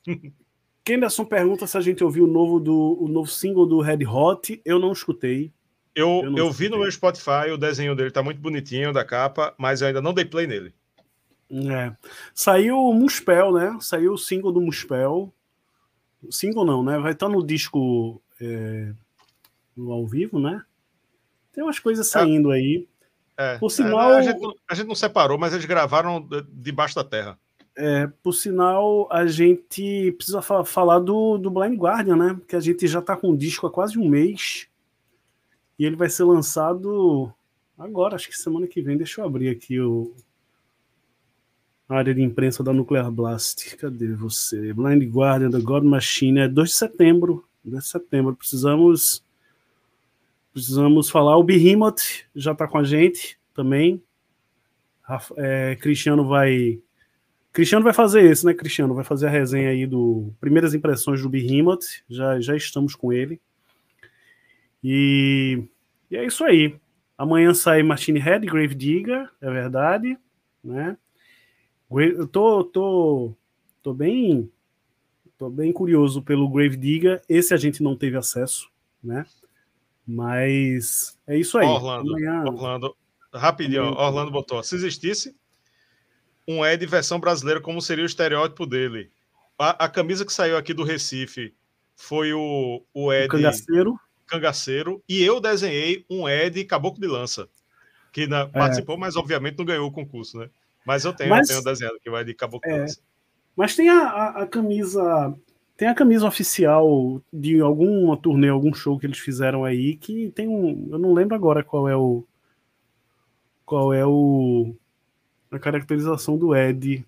Kenderson pergunta se a gente ouviu o novo, do, o novo single do Red Hot. Eu não escutei. Eu, eu, eu vi no meu Spotify, o desenho dele tá muito bonitinho da capa, mas eu ainda não dei play nele. É. Saiu o Muspel, né? Saiu o single do Muspel. Single não, né? Vai estar no disco é, no ao vivo, né? Tem umas coisas é. saindo é. aí. É, por sinal, é, a, gente não, a, gente não, separou, mas eles gravaram debaixo da terra. É, por sinal, a gente precisa fa falar do, do Blind Guardian, né? Que a gente já tá com o disco há quase um mês. E ele vai ser lançado agora, acho que semana que vem. Deixa eu abrir aqui o, a área de imprensa da Nuclear Blast. Cadê você? Blind Guardian da God Machine é 2 de setembro. 2 de setembro. Precisamos Precisamos falar. O Behemoth já está com a gente também. É, Cristiano vai. Cristiano vai fazer esse, né, Cristiano? Vai fazer a resenha aí do Primeiras Impressões do Behemoth. Já, já estamos com ele. E, e é isso aí. Amanhã sai Machine Head, Grave Digger, é verdade, né? Eu tô, tô, tô bem, tô bem curioso pelo Grave Digger. Esse a gente não teve acesso, né? Mas é isso aí. Orlando, Amanhã... Orlando rapidinho, Amanhã... Orlando botou. Se existisse um Ed versão brasileira, como seria o estereótipo dele? A, a camisa que saiu aqui do Recife foi o, o Ed. O cangaceiro. Cangaceiro. E eu desenhei um Ed Caboclo de Lança, que na, é. participou, mas obviamente não ganhou o concurso, né? Mas eu tenho, mas, eu tenho desenhado que vai de Caboclo de é. Lança. Mas tem a, a, a camisa tem a camisa oficial de alguma turnê, algum show que eles fizeram aí, que tem um. Eu não lembro agora qual é o. Qual é o. A caracterização do Ed.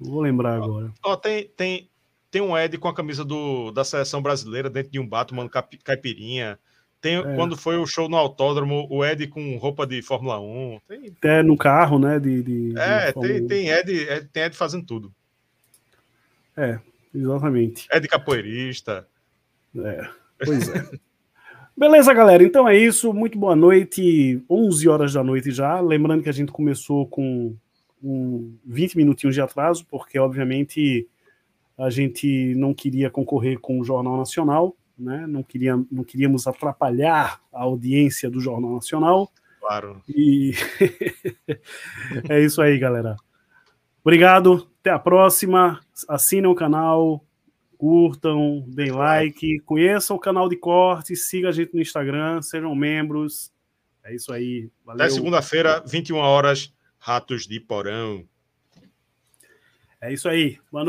Não vou lembrar agora. Ó, tem, tem, tem um Ed com a camisa do, da seleção brasileira dentro de um bato, mano, caipirinha. Tem, é. Quando foi o show no autódromo, o Ed com roupa de Fórmula 1. Tem... É, no carro, né? De, de é, de tem, tem, Ed, tem Ed fazendo tudo. É, Exatamente. É de capoeirista. É, pois é. Beleza, galera. Então é isso. Muito boa noite. 11 horas da noite já. Lembrando que a gente começou com um 20 minutinhos de atraso, porque obviamente a gente não queria concorrer com o Jornal Nacional, né? Não, queria, não queríamos atrapalhar a audiência do Jornal Nacional. Claro. E é isso aí, galera. Obrigado, até a próxima. Assinem o canal, curtam, deem like, conheçam o canal de corte, siga a gente no Instagram, sejam membros. É isso aí. Valeu. Até segunda-feira, 21 horas, Ratos de Porão. É isso aí. Boa noite.